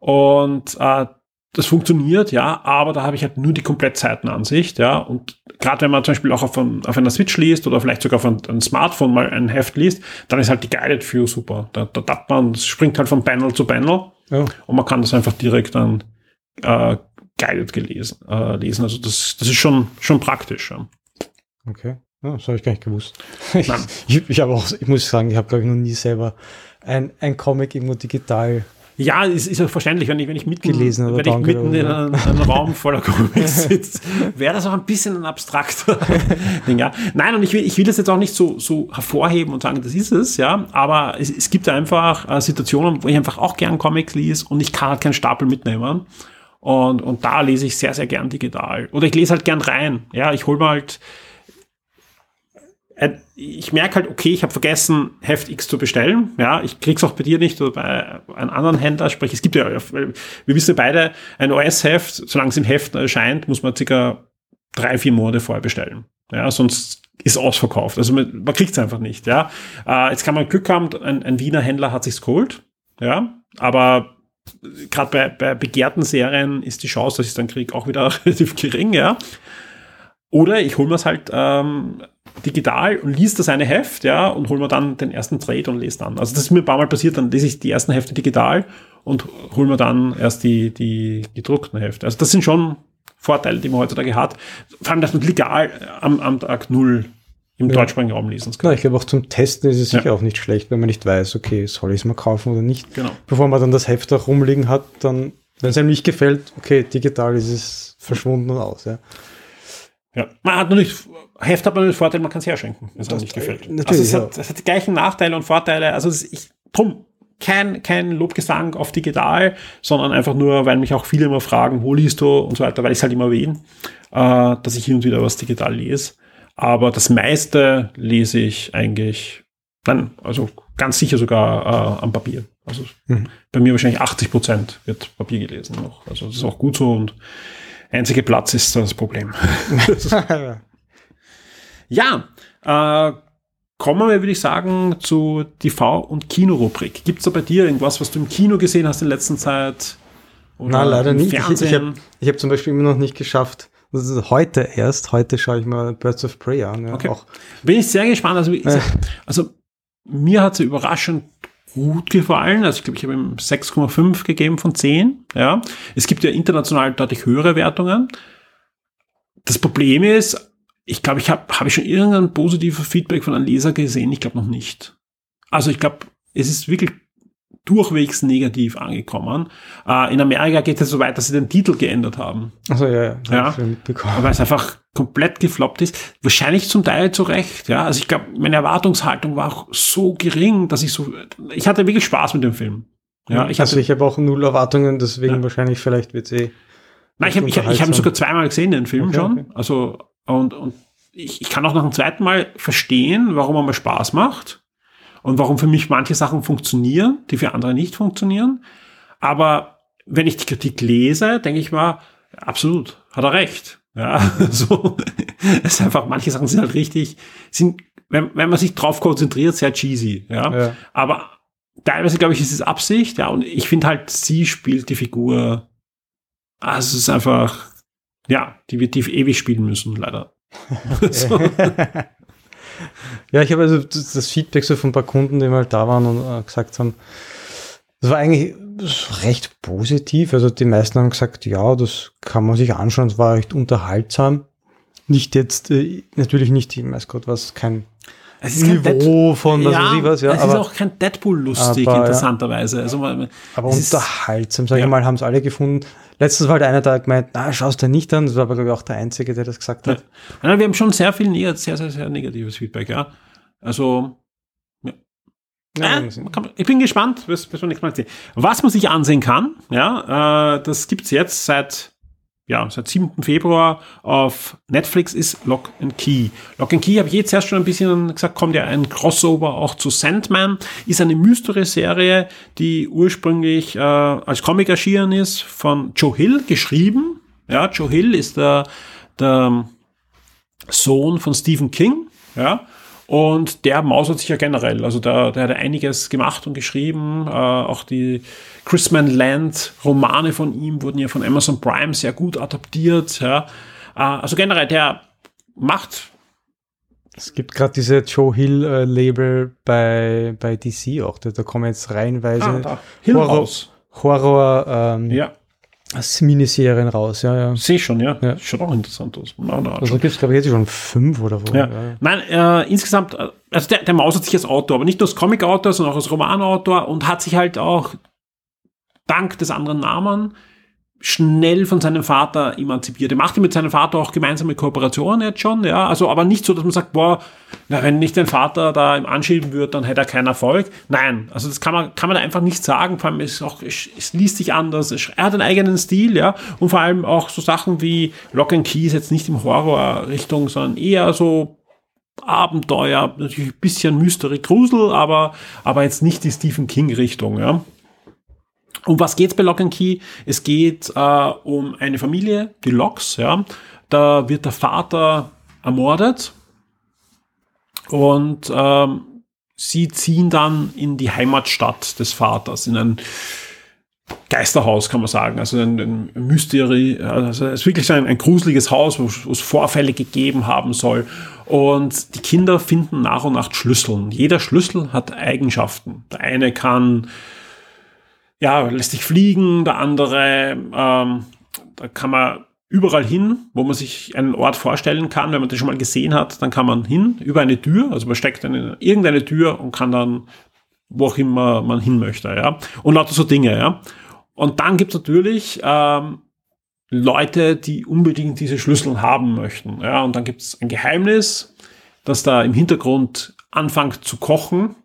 Und äh, das funktioniert, ja, aber da habe ich halt nur die Komplettseitenansicht, ja. Und gerade wenn man zum Beispiel auch auf, ein, auf einer Switch liest oder vielleicht sogar auf ein, ein, Smartphone mal ein Heft liest, dann ist halt die Guided View super. Da, da tappt man, springt halt von Panel zu Panel ja. und man kann das einfach direkt dann äh, guided gelesen, äh, lesen. Also das, das ist schon, schon praktisch. Ja. Okay. Ja, das habe ich gar nicht gewusst. ich, ich, ich habe auch, ich muss sagen, ich habe, glaube ich, noch nie selber ein, ein Comic irgendwo digital ja, es ist ja verständlich, wenn ich, wenn ich mitten, gelesen wenn ich mitten in einem, einem, Raum voller Comics sitze, wäre das auch ein bisschen ein abstrakter Ding, ja. Nein, und ich will, ich will das jetzt auch nicht so, so hervorheben und sagen, das ist es, ja, aber es, es gibt einfach äh, Situationen, wo ich einfach auch gern Comics lese und ich kann halt keinen Stapel mitnehmen. Und, und da lese ich sehr, sehr gern digital. Oder ich lese halt gern rein. Ja, ich hole mir halt, ich merke halt, okay, ich habe vergessen, Heft X zu bestellen. Ja, ich krieg's auch bei dir nicht oder bei einem anderen Händler. Sprich, es gibt ja, wir wissen beide, ein OS-Heft, solange es im Heft erscheint, muss man circa drei, vier Monate vorher bestellen. Ja, sonst ist ausverkauft. Also man, man kriegt es einfach nicht. Ja, äh, jetzt kann man Glück haben, ein, ein Wiener Händler hat sich's geholt. Ja, aber gerade bei, bei begehrten Serien ist die Chance, dass ich es dann kriege, auch wieder relativ gering. Ja. Oder ich hole mir es halt ähm, digital und liest das eine Heft, ja, und hol mir dann den ersten Trade und lese dann. Also das ist mir ein paar Mal passiert, dann lese ich die ersten Hefte digital und hol mir dann erst die, die gedruckten Hefte. Also das sind schon Vorteile, die man heutzutage hat. Vor allem, dass man legal am, am Tag null im ja. deutschsprachigen Raum lesen kann. Ja, ich glaube auch zum Testen ist es sicher ja. auch nicht schlecht, wenn man nicht weiß, okay, soll ich es mal kaufen oder nicht. Genau. Bevor man dann das Heft auch rumliegen hat, dann Wenn es einem nicht gefällt, okay, digital ist es verschwunden und aus, ja. Ja, man hat natürlich, Heft hat man den Vorteil, man kann es herschenken, wenn es einem nicht gefällt. natürlich, also es, ja. hat, es hat die gleichen Nachteile und Vorteile. Also ich, drum, kein, kein Lobgesang auf digital, sondern einfach nur, weil mich auch viele immer fragen, wo liest du und so weiter, weil ich es halt immer erwähne, äh, dass ich hin und wieder was digital lese. Aber das meiste lese ich eigentlich, nein, also ganz sicher sogar äh, am Papier. Also bei mir wahrscheinlich 80 Prozent wird Papier gelesen noch. Also das ist auch gut so und einzige Platz ist das Problem. Ja, äh, kommen wir, würde ich sagen, zu TV- und Kinorubrik. Gibt es da bei dir irgendwas, was du im Kino gesehen hast in letzter Zeit? Oder Nein, leider nicht. Ich, ich Fernsehen? habe ich hab zum Beispiel immer noch nicht geschafft. Das ist heute erst. Heute schaue ich mal Birds of Prey an. Ja, Okay. auch. Bin ich sehr gespannt. Also, Äh. also mir hat sie überraschend gut gefallen. Also ich glaube, ich habe ihm 6,5 gegeben von 10. Ja. Es gibt ja international deutlich höhere Wertungen. Das Problem ist, ich glaube, ich habe habe ich schon irgendein positives Feedback von einem Leser gesehen. Ich glaube noch nicht. Also ich glaube, es ist wirklich durchwegs negativ angekommen. Äh, in Amerika geht es so weit, dass sie den Titel geändert haben. Also ja, ja, Ja. weil es einfach komplett gefloppt ist. Wahrscheinlich zum Teil zu Recht, ja. Also ich glaube, meine Erwartungshaltung war auch so gering, dass ich so, ich hatte wirklich Spaß mit dem Film. Ja, ich also hatte, ich habe auch null Erwartungen, deswegen Ja. wahrscheinlich vielleicht wird eh. nein, ich habe ich, ich hab sogar zweimal gesehen, den Film Okay, schon. okay. Also, und, und ich, ich kann auch nach dem zweiten Mal verstehen, warum er mal Spaß macht und warum für mich manche Sachen funktionieren, die für andere nicht funktionieren. Aber wenn ich die Kritik lese, denke ich mal, absolut, hat er recht. Ja, so, es ist einfach, manche Sachen sind halt richtig, sind, wenn, wenn man sich drauf konzentriert, sehr cheesy, ja. Ja. Aber teilweise, glaube ich, ist es Absicht, ja, und ich finde halt, sie spielt die Figur, also es ist einfach, ja, die wird die ewig spielen müssen, leider. Ja, ich habe also das Feedback so von ein paar Kunden, die mal da waren und äh, gesagt haben, das war eigentlich recht positiv. Also die meisten haben gesagt, ja, das kann man sich anschauen, es war recht unterhaltsam. Nicht jetzt, äh, natürlich nicht, ich weiß Gott was, kein Es ist Niveau von was weiß ich was, ja, es aber, ist auch kein Deadpool-lustig, aber, ja. interessanterweise. Also, aber unterhaltsam, sage Ja. ich mal, haben es alle gefunden. Letztens war halt einer da gemeint, na, schaust du nicht an, das war aber glaube ich auch der Einzige, der das gesagt hat. Ja, wir haben schon sehr viel, sehr, sehr, sehr negatives Feedback, ja. Also, Ja, Äh, kann- ich bin gespannt, bis, bis wir nächstes Mal sehen. Was man sich ansehen kann, ja, äh, das gibt's jetzt seit, ja, seit 7. Februar auf Netflix, ist Lock and Key. Lock and Key habe ich jetzt erst schon ein bisschen gesagt, kommt ja ein Crossover auch zu Sandman, ist eine Mystery-Serie, die ursprünglich äh, als Comic erschienen ist, von Joe Hill geschrieben. Ja, Joe Hill ist der, der Sohn von Stephen King, ja. Und der mausert sich ja generell. Also der, der hat einiges gemacht und geschrieben. Äh, auch die Chrisman Land Romane von ihm wurden ja von Amazon Prime sehr gut adaptiert. Ja. Äh, also generell, der macht Es gibt gerade diese Joe Hill äh, Label bei, bei DC auch, da, da kommen jetzt reihenweise ah, da, Horror. Horror ähm, Ja, Miniserien raus, ja, ja. sehe schon, ja. Ja. Schaut auch interessant aus. Na, na, Also gibt es, glaube ich, jetzt schon fünf oder wo. Ja. Nein, äh, insgesamt, äh, also der, der mausert sich als Autor, aber nicht nur als Comic-Autor, sondern auch als Romanautor und hat sich halt auch dank des anderen Namen schnell von seinem Vater emanzipiert. Er macht mit seinem Vater auch gemeinsame Kooperationen jetzt schon, ja, also aber nicht so, dass man sagt, boah, na, wenn nicht dein Vater da ihm anschieben wird, dann hätte er keinen Erfolg. Nein, also das kann man, kann man da einfach nicht sagen, vor allem ist auch, es, es liest sich anders, er hat einen eigenen Stil, ja, und vor allem auch so Sachen wie Lock and Key ist jetzt nicht im Horror-Richtung, sondern eher so Abenteuer, natürlich ein bisschen Mystery, Grusel, aber, aber jetzt nicht die Stephen King-Richtung, ja. Um was geht's bei Lock and Key? Es geht äh, um eine Familie, die Locks, ja. Da wird der Vater ermordet und ähm, sie ziehen dann in die Heimatstadt des Vaters, in ein Geisterhaus, kann man sagen. Also ein, ein Mystery, also es ist wirklich ein, ein gruseliges Haus, wo es Vorfälle gegeben haben soll. Und die Kinder finden nach und nach Schlüsseln. Jeder Schlüssel hat Eigenschaften. Der eine kann, ja, lässt sich fliegen, der andere, ähm, da kann man überall hin, wo man sich einen Ort vorstellen kann. Wenn man das schon mal gesehen hat, dann kann man hin, über eine Tür, also man steckt in irgendeine Tür und kann dann wo auch immer man hin möchte, ja. Und lauter so Dinge, ja. Und dann gibt's natürlich ähm, Leute, die unbedingt diese Schlüssel haben möchten. Ja, und dann gibt's ein Geheimnis, das da im Hintergrund anfängt zu kochen,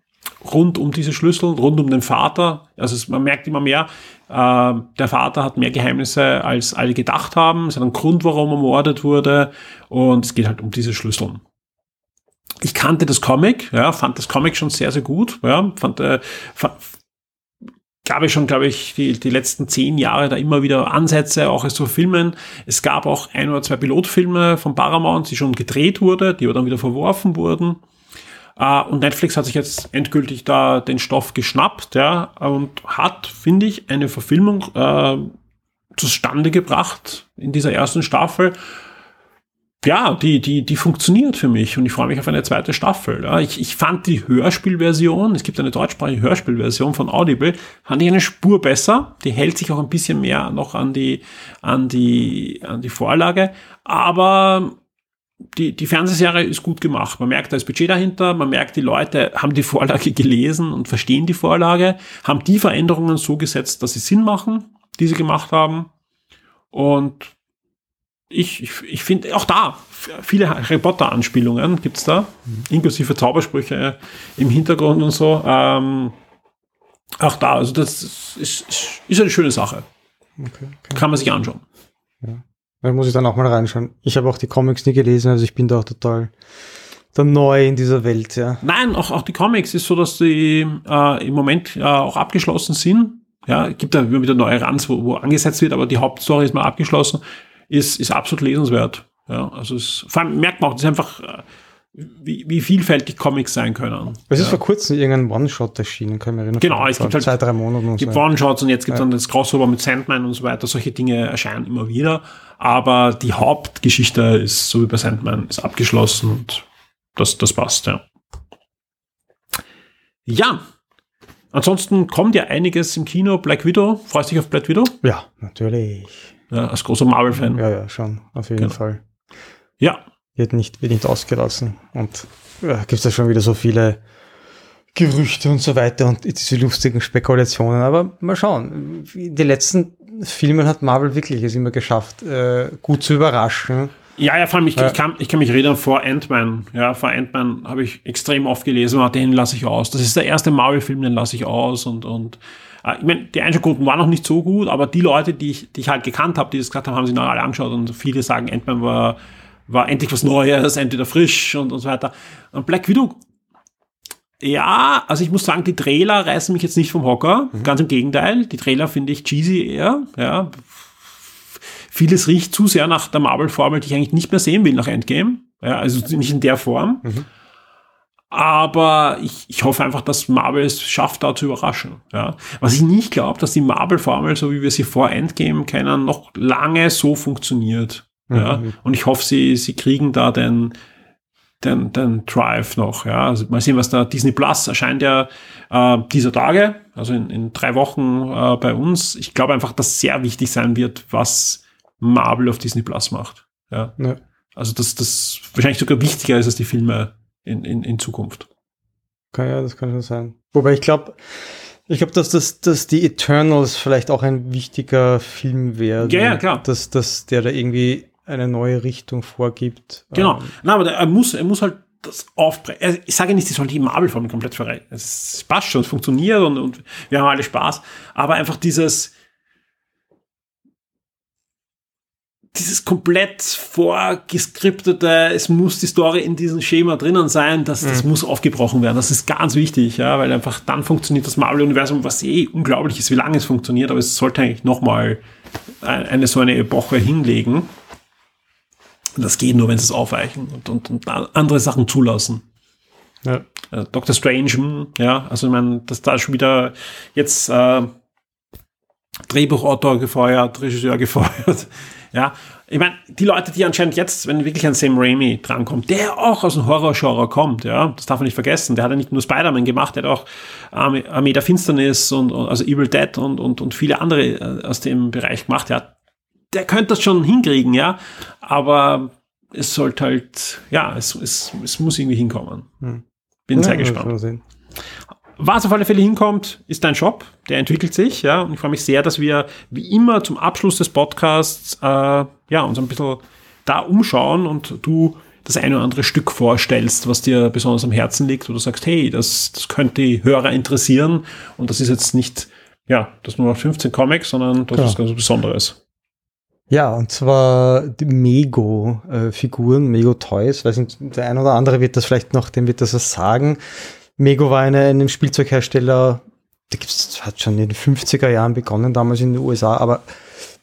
rund um diese Schlüssel, rund um den Vater. Also es, man merkt immer mehr, äh, der Vater hat mehr Geheimnisse, als alle gedacht haben. Es hat einen Grund, warum er ermordet wurde. Und es geht halt um diese Schlüssel. Ich kannte das Comic, ja, fand das Comic schon sehr, sehr gut. Ja, fand, äh, fand, gab es schon, glaube ich, die, die letzten zehn Jahre da immer wieder Ansätze, auch es zu filmen. Es gab auch ein oder zwei Pilotfilme von Paramount, die schon gedreht wurde, die aber dann wieder verworfen wurden. Uh, und Netflix hat sich jetzt endgültig da den Stoff geschnappt, ja, und hat, finde ich, eine Verfilmung äh, zustande gebracht in dieser ersten Staffel, ja, die, die, die funktioniert für mich und ich freue mich auf eine zweite Staffel. Ja. Ich, ich fand die Hörspielversion, es gibt eine deutschsprachige Hörspielversion von Audible, fand ich eine Spur besser. Die hält sich auch ein bisschen mehr noch an die, an die, an die Vorlage. Aber die, die Fernsehserie ist gut gemacht. Man merkt, da ist Budget dahinter, man merkt, die Leute haben die Vorlage gelesen und verstehen die Vorlage, haben die Veränderungen so gesetzt, dass sie Sinn machen, die sie gemacht haben. Und ich, ich, ich finde auch da viele Harry Potter-Anspielungen gibt es da, mhm. inklusive Zaubersprüche im Hintergrund und so. Ähm, auch da, also das ist, ist eine schöne Sache. Okay, okay. Kann man sich anschauen. Ja. Da muss ich dann auch mal reinschauen. Ich habe auch die Comics nie gelesen, also ich bin da auch total dann neu in dieser Welt, ja. Nein, auch, auch die Comics ist so, dass die äh, im Moment äh, auch abgeschlossen sind. Ja, gibt da immer wieder neue Runs, wo, wo angesetzt wird, aber die Hauptstory ist mal abgeschlossen ist, ist absolut lesenswert. Ja, also es, vor allem merkt man auch, das ist einfach, äh, wie, wie vielfältig Comics sein können. Es ist ja. vor kurzem irgendein One-Shot erschienen, kann ich mich erinnern. Genau, es gibt halt zwei, drei Monate und gibt so. One-Shots und jetzt gibt es ja. dann das Crossover mit Sandman und so weiter. Solche Dinge erscheinen immer wieder. Aber die Hauptgeschichte ist, so wie bei Sandman, ist abgeschlossen und das, das passt, ja. Ja. Ansonsten kommt ja einiges im Kino. Black Widow. Freust du dich auf Black Widow? Ja, natürlich. Ja, als großer Marvel-Fan. Ja, ja, schon, auf jeden genau. Fall. Ja. Wird nicht, wird nicht ausgelassen. Und ja, gibt es ja schon wieder so viele Gerüchte und so weiter und diese lustigen Spekulationen. Aber mal schauen. In den letzten Filmen hat Marvel wirklich es immer geschafft, äh, gut zu überraschen. Ja, ja, vor allem, ich, ja. ich, kann, ich kann mich erinnern, vor Ant-Man, ja, vor Ant-Man habe ich extrem oft gelesen, ah, den lasse ich aus. Das ist der erste Marvel-Film, den lasse ich aus und, und äh, ich meine, die Einschaltquoten waren noch nicht so gut, aber die Leute, die ich, die ich halt gekannt habe, die das gesagt haben, haben sich noch alle angeschaut und viele sagen, Ant-Man war, war endlich was Neues, entweder frisch und, und so weiter. Und Black Widow, ja, also ich muss sagen, die Trailer reißen mich jetzt nicht vom Hocker. Mhm. Ganz im Gegenteil. Die Trailer finde ich cheesy eher, ja. Vieles riecht zu sehr nach der Marvel-Formel, die ich eigentlich nicht mehr sehen will nach Endgame. Ja, also nicht in der Form. Mhm. Aber ich, ich hoffe einfach, dass Marvel es schafft, da zu überraschen. Ja. Was ich nicht glaube, dass die Marvel-Formel, so wie wir sie vor Endgame kennen, noch lange so funktioniert. Mhm. Ja. Und ich hoffe, sie, sie kriegen da den, den, den Drive noch. Ja. Also mal sehen, was da Disney Plus erscheint ja äh, dieser Tage, also in, in drei Wochen äh, bei uns. Ich glaube einfach, dass sehr wichtig sein wird, was Marvel auf Disney Plus macht. Ja. ja. Also dass das wahrscheinlich sogar wichtiger ist als die Filme in, in, in Zukunft. Kann, ja, das kann schon sein. Wobei ich glaube, ich glaube, dass, das, dass die Eternals vielleicht auch ein wichtiger Film wäre. Ja, ja, klar. Dass, dass der da irgendwie eine neue Richtung vorgibt. Genau. Ähm, Na, aber er muss, er muss halt das aufbrechen. Ich sage nicht, sie sollen die Marvel-Formel komplett verreichen. Es passt schon, es funktioniert und, und wir haben alle Spaß. Aber einfach dieses, dieses komplett vorgeskriptete, es muss die Story in diesem Schema drinnen sein, das, das mhm. muss aufgebrochen werden. Das ist ganz wichtig, ja, weil einfach dann funktioniert das Marvel-Universum, was eh unglaublich ist, wie lange es funktioniert, aber es sollte eigentlich nochmal eine so eine Epoche hinlegen. Das geht nur, wenn sie es aufweichen und, und, und andere Sachen zulassen. Ja. Äh, Dr. Strange, hm, ja, also ich meine, dass da schon wieder jetzt äh, Drehbuchautor gefeuert, Regisseur gefeuert, ja, ich meine, die Leute, die anscheinend jetzt, wenn wirklich ein Sam Raimi drankommt, der auch aus dem Horror-Genre kommt, ja, das darf man nicht vergessen. Der hat ja nicht nur Spider-Man gemacht, der hat auch Armee, Armee der Finsternis und, und, also Evil Dead und, und, und viele andere äh, aus dem Bereich gemacht. Ja, der könnte das schon hinkriegen, ja, aber es sollte halt, ja, es, es, es muss irgendwie hinkommen. Hm. Bin ja, sehr gespannt. Was auf alle Fälle hinkommt, ist dein Shop. Der entwickelt sich, ja. Und ich freue mich sehr, dass wir wie immer zum Abschluss des Podcasts äh, ja, uns ein bisschen da umschauen und du das eine oder andere Stück vorstellst, was dir besonders am Herzen liegt, wo du sagst, hey, das, das könnte die Hörer interessieren. Und das ist jetzt nicht, ja, das nur noch 15 Comics, sondern das ja. ist ganz Besonderes. Ja, und zwar die Mego-Figuren, Mego-Toys. Weiß nicht, der eine oder andere wird das vielleicht noch, dem wird das was sagen. Mego war eine, ein Spielzeughersteller, der gibt's, hat schon in den 50er Jahren begonnen, damals in den USA, aber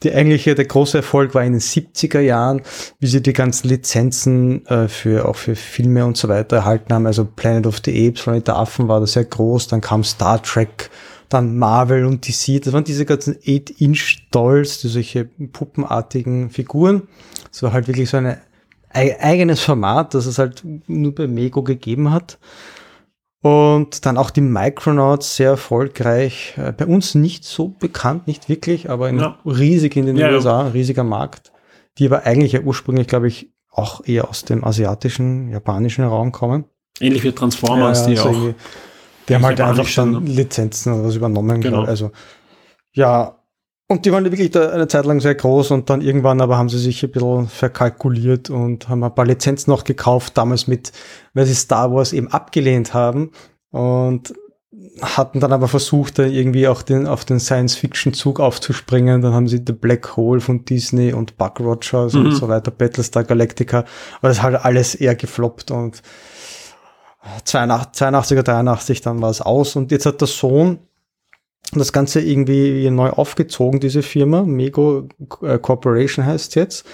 die eigentliche, der große Erfolg war in den 70er Jahren, wie sie die ganzen Lizenzen äh, für, auch für Filme und so weiter erhalten haben. Also Planet of the Apes, Planet der Affen war da sehr groß, dann kam Star Trek, dann Marvel und DC. Das waren diese ganzen 8-Inch-Dolls, die solche puppenartigen Figuren. Das war halt wirklich so ein eigenes Format, das es halt nur bei Mego gegeben hat. Und dann auch die Micronauts sehr erfolgreich. Äh, bei uns nicht so bekannt, nicht wirklich, aber ja. riesig in den ja, USA, ein riesiger Markt. Die aber eigentlich ja ursprünglich, glaube ich, auch eher aus dem asiatischen, japanischen Raum kommen. Ähnlich wie Transformers, ja, die also auch. Die haben halt einfach schon Lizenzen oder was übernommen. Genau. Also, ja, und die waren wirklich da eine Zeit lang sehr groß und dann irgendwann aber haben sie sich ein bisschen verkalkuliert und haben ein paar Lizenzen noch gekauft, damals mit, weil sie Star Wars eben abgelehnt haben und hatten dann aber versucht, da irgendwie auch den, auf den Science-Fiction-Zug aufzuspringen. Dann haben sie The Black Hole von Disney und Buck Rogers mhm. und so weiter, Battlestar Galactica. Aber das ist halt alles eher gefloppt und 82, 82 oder 83 dann war es aus und jetzt hat der Sohn das Ganze irgendwie neu aufgezogen, diese Firma. Mego äh, Corporation heißt jetzt.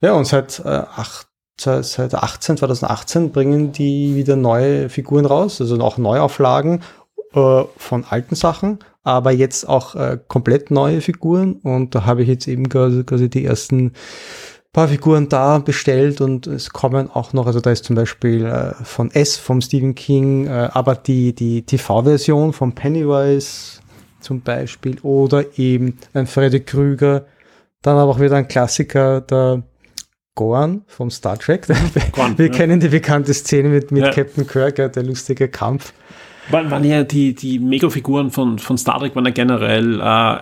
Ja, und seit, äh, acht, seit 18, 2018 bringen die wieder neue Figuren raus, also auch Neuauflagen äh, von alten Sachen, aber jetzt auch äh, komplett neue Figuren. Und da habe ich jetzt eben quasi, quasi die ersten paar Figuren da bestellt und es kommen auch noch, also da ist zum Beispiel äh, von S vom Stephen King, äh, aber die, die TV-Version von Pennywise zum Beispiel oder eben ein Freddy Krüger. Dann aber auch wieder ein Klassiker, der Gorn vom Star Trek. Gorn, Wir ja. kennen die bekannte Szene mit, mit ja. Captain Kirk, der lustige Kampf. Waren, waren ja die, die Mega-Figuren von, von Star Trek waren ja generell äh,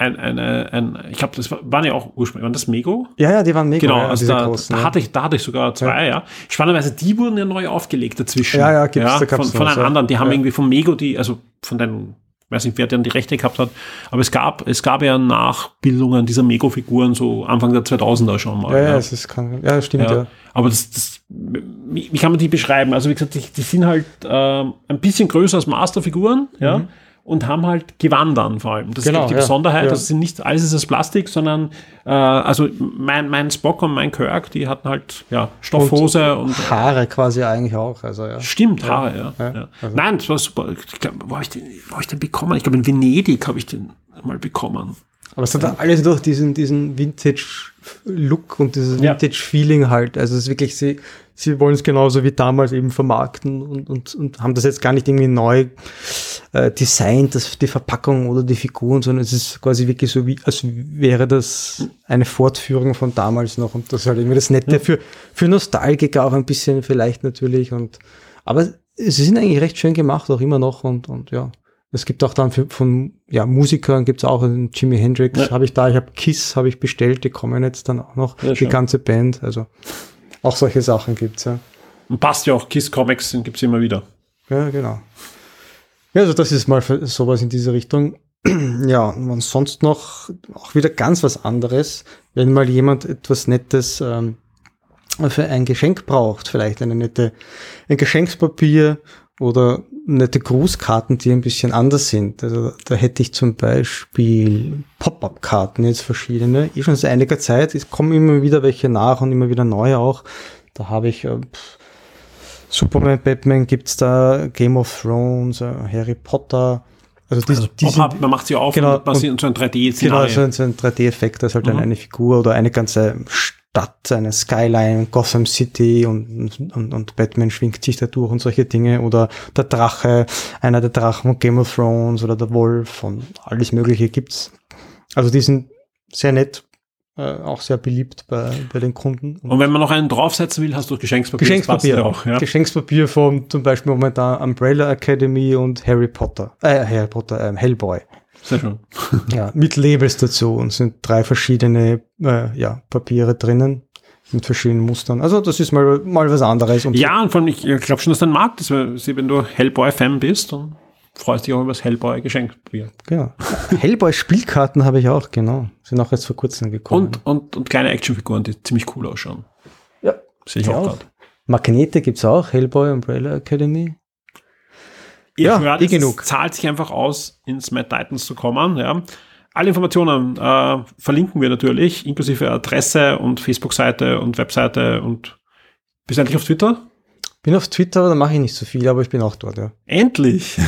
ein, eine, ein, ich glaube, das waren ja auch ursprünglich, waren das Mego? Ja, ja, die waren Mego. Genau, ja, also da, großen, da, hatte ich, da hatte ich sogar zwei, ja. ja. Spannenderweise, die wurden ja neu aufgelegt dazwischen. Ja, ja, gibt's, ja, von, von einem anderen. Die haben irgendwie vom Mego die, also von den weiß nicht, wer dann die Rechte gehabt hat, aber es gab, es gab ja Nachbildungen dieser Mego-Figuren so Anfang der 2000er schon mal. Ja, ja, es ist krank. Ja, stimmt, ja. ja. Aber das, das, wie, wie, kann man die beschreiben? Also wie gesagt, die, die sind halt äh, ein bisschen größer als Masterfiguren, ja. Mhm und haben halt Gewandern vor allem. Das genau, ist die ja, Besonderheit. Ja. Das sind nicht alles ist das Plastik, sondern äh, also mein, mein Spock und mein Kirk, die hatten halt ja Stoffhose und, und Haare quasi eigentlich auch. Also, ja. Stimmt, Haare, ja. ja. Also. Nein, das war super. Ich glaub, wo habe ich, den, wo hab ich den bekommen? Ich glaube, in Venedig habe ich den mal bekommen. Aber es hat alles durch diesen, diesen Vintage-Look und dieses Vintage-Feeling halt. Also es ist wirklich, sie, sie wollen es genauso wie damals eben vermarkten und, und, und haben das jetzt gar nicht irgendwie neu äh, designt, das, die Verpackung oder die Figuren, sondern es ist quasi wirklich so wie, als wäre das eine Fortführung von damals noch und das ist halt irgendwie das Nette ja. für, für Nostalgiker auch ein bisschen vielleicht natürlich und, aber sie sind eigentlich recht schön gemacht, auch immer noch und, und ja. Es gibt auch dann für, von ja, Musikern gibt es auch einen Jimi Hendrix, ja. habe ich da, ich habe Kiss, habe ich bestellt, die kommen jetzt dann auch noch, ja, die ganze Band. Also auch solche Sachen gibt's ja. Und passt ja auch, Kiss Comics gibt's immer wieder. Ja, genau. Ja, also das ist mal sowas in diese Richtung. ja, und sonst noch auch wieder ganz was anderes, wenn mal jemand etwas Nettes ähm, für ein Geschenk braucht, vielleicht eine nette, ein Geschenkspapier oder nette Grußkarten, die ein bisschen anders sind. Also da hätte ich zum Beispiel Pop-up-Karten jetzt verschiedene, eh schon seit einiger Zeit. Es kommen immer wieder welche nach und immer wieder neue auch. Da habe ich äh, Superman, Batman gibt's da, Game of Thrones, äh, Harry Potter. Also, die, also die sind, man macht sie auf genau, und basiert so ein 3D-Szenario. Genau, so ein, so ein 3D-Effekt, das ist halt mhm. eine Figur oder eine ganze Stadt, eine Skyline, Gotham City und, und, und Batman schwingt sich da durch und solche Dinge. Oder der Drache, einer der Drachen von Game of Thrones oder der Wolf und alles mögliche gibt's. Also die sind sehr nett. Äh, auch sehr beliebt bei, bei den Kunden. Und wenn man noch einen draufsetzen will, hast du Geschenkspapier. Geschenkspapier ja auch. Ja. Geschenkspapier von zum Beispiel momentan Umbrella Academy und Harry Potter. Äh, Harry Potter, ähm, Hellboy. Sehr schön. Ja, mit Labels dazu und sind drei verschiedene äh, ja, Papiere drinnen mit verschiedenen Mustern. Also das ist mal, mal was anderes. Und Ja, und von, ich glaube schon, dass dein Markt ist, weil wenn du Hellboy-Fan bist, dann freust du dich auch über das Hellboy-Geschenkpapier. Genau. Hellboy Spielkarten habe ich auch, genau. Sind auch jetzt vor kurzem gekommen. Und, und, und kleine Actionfiguren, die ziemlich cool ausschauen. ja, Sehe ich auch auch. gerade. Magnete gibt's auch, Hellboy Umbrella Academy. Ja, höre, eh es genug. zahlt sich einfach aus, ins Mad Titans zu kommen. Ja. Alle Informationen äh, verlinken wir natürlich, inklusive Adresse und Facebook-Seite und Webseite und bist du endlich auf Twitter? Bin auf Twitter, aber da mache ich nicht so viel, aber ich bin auch dort, ja. Endlich!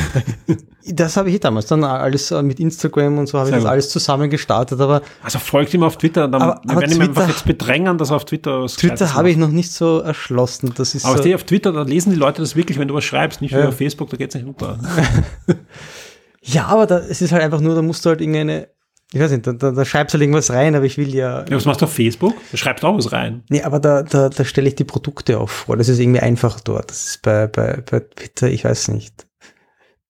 Das habe ich eh damals dann alles äh, mit Instagram und so habe ich das alles zusammen gestartet, aber Also folgt ihm auf Twitter, dann Aber- aber werden ihm einfach Twitter- jetzt bedrängen, dass er auf Twitter was Twitter habe ich noch nicht so erschlossen. Das ist Aber so, auf Twitter, da lesen die Leute das wirklich, wenn du was schreibst, nicht wie Ja. auf Facebook, da geht's nicht unter. ja, aber da, es ist halt einfach nur, da musst du halt irgendeine, ich weiß nicht, da, da, da schreibst du halt irgendwas rein, aber ich will ja, Ja, was machst du auf Facebook? Da schreibst du auch was rein. nee, aber da, da, da stelle ich die Produkte auch vor. Das ist irgendwie einfach dort. Das ist bei, bei, bei Twitter, ich weiß nicht.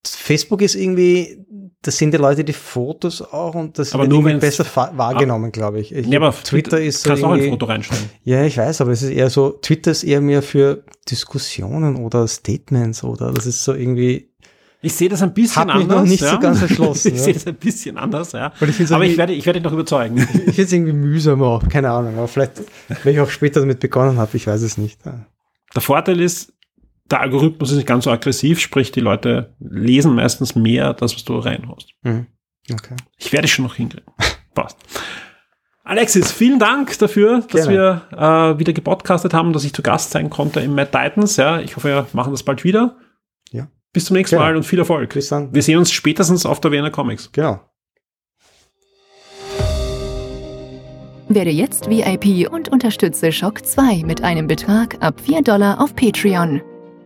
Facebook ist irgendwie, das sind die Leute die Fotos auch und das Aber wird nur besser fa- wahrgenommen, glaube ich. ich Ja, aber Twitter ist so kannst du auch ein Foto reinstellen. Ja, ich weiß, aber es ist eher so, Twitter ist eher mehr für Diskussionen oder Statements oder das ist so irgendwie, Ich sehe das ein bisschen anders. noch nicht ja. so ganz erschlossen, ich ja. sehe das ein bisschen anders, ja. Ich Aber ich werde, ich werde dich noch überzeugen. ich finde es irgendwie mühsam auch, keine Ahnung, aber vielleicht, wenn ich auch später damit begonnen habe, ich weiß es nicht. Ja. Der Vorteil ist, der Algorithmus ist nicht ganz so aggressiv, sprich, die Leute lesen meistens mehr das, was du reinhaust. Mhm. Okay. Ich werde es schon noch hinkriegen. Passt. Alexis, vielen Dank dafür, dass Gerne. wir äh, wieder gepodcastet haben, dass ich zu Gast sein konnte im Mad Titans. Ja, ich hoffe, wir machen das bald wieder. Ja. Bis zum nächsten Gerne. Mal und viel Erfolg. Bis dann. Wir sehen uns spätestens auf der Wiener Comics. Genau. Werde jetzt VIP und unterstütze Shock 2 mit einem Betrag ab 4 Dollar auf Patreon.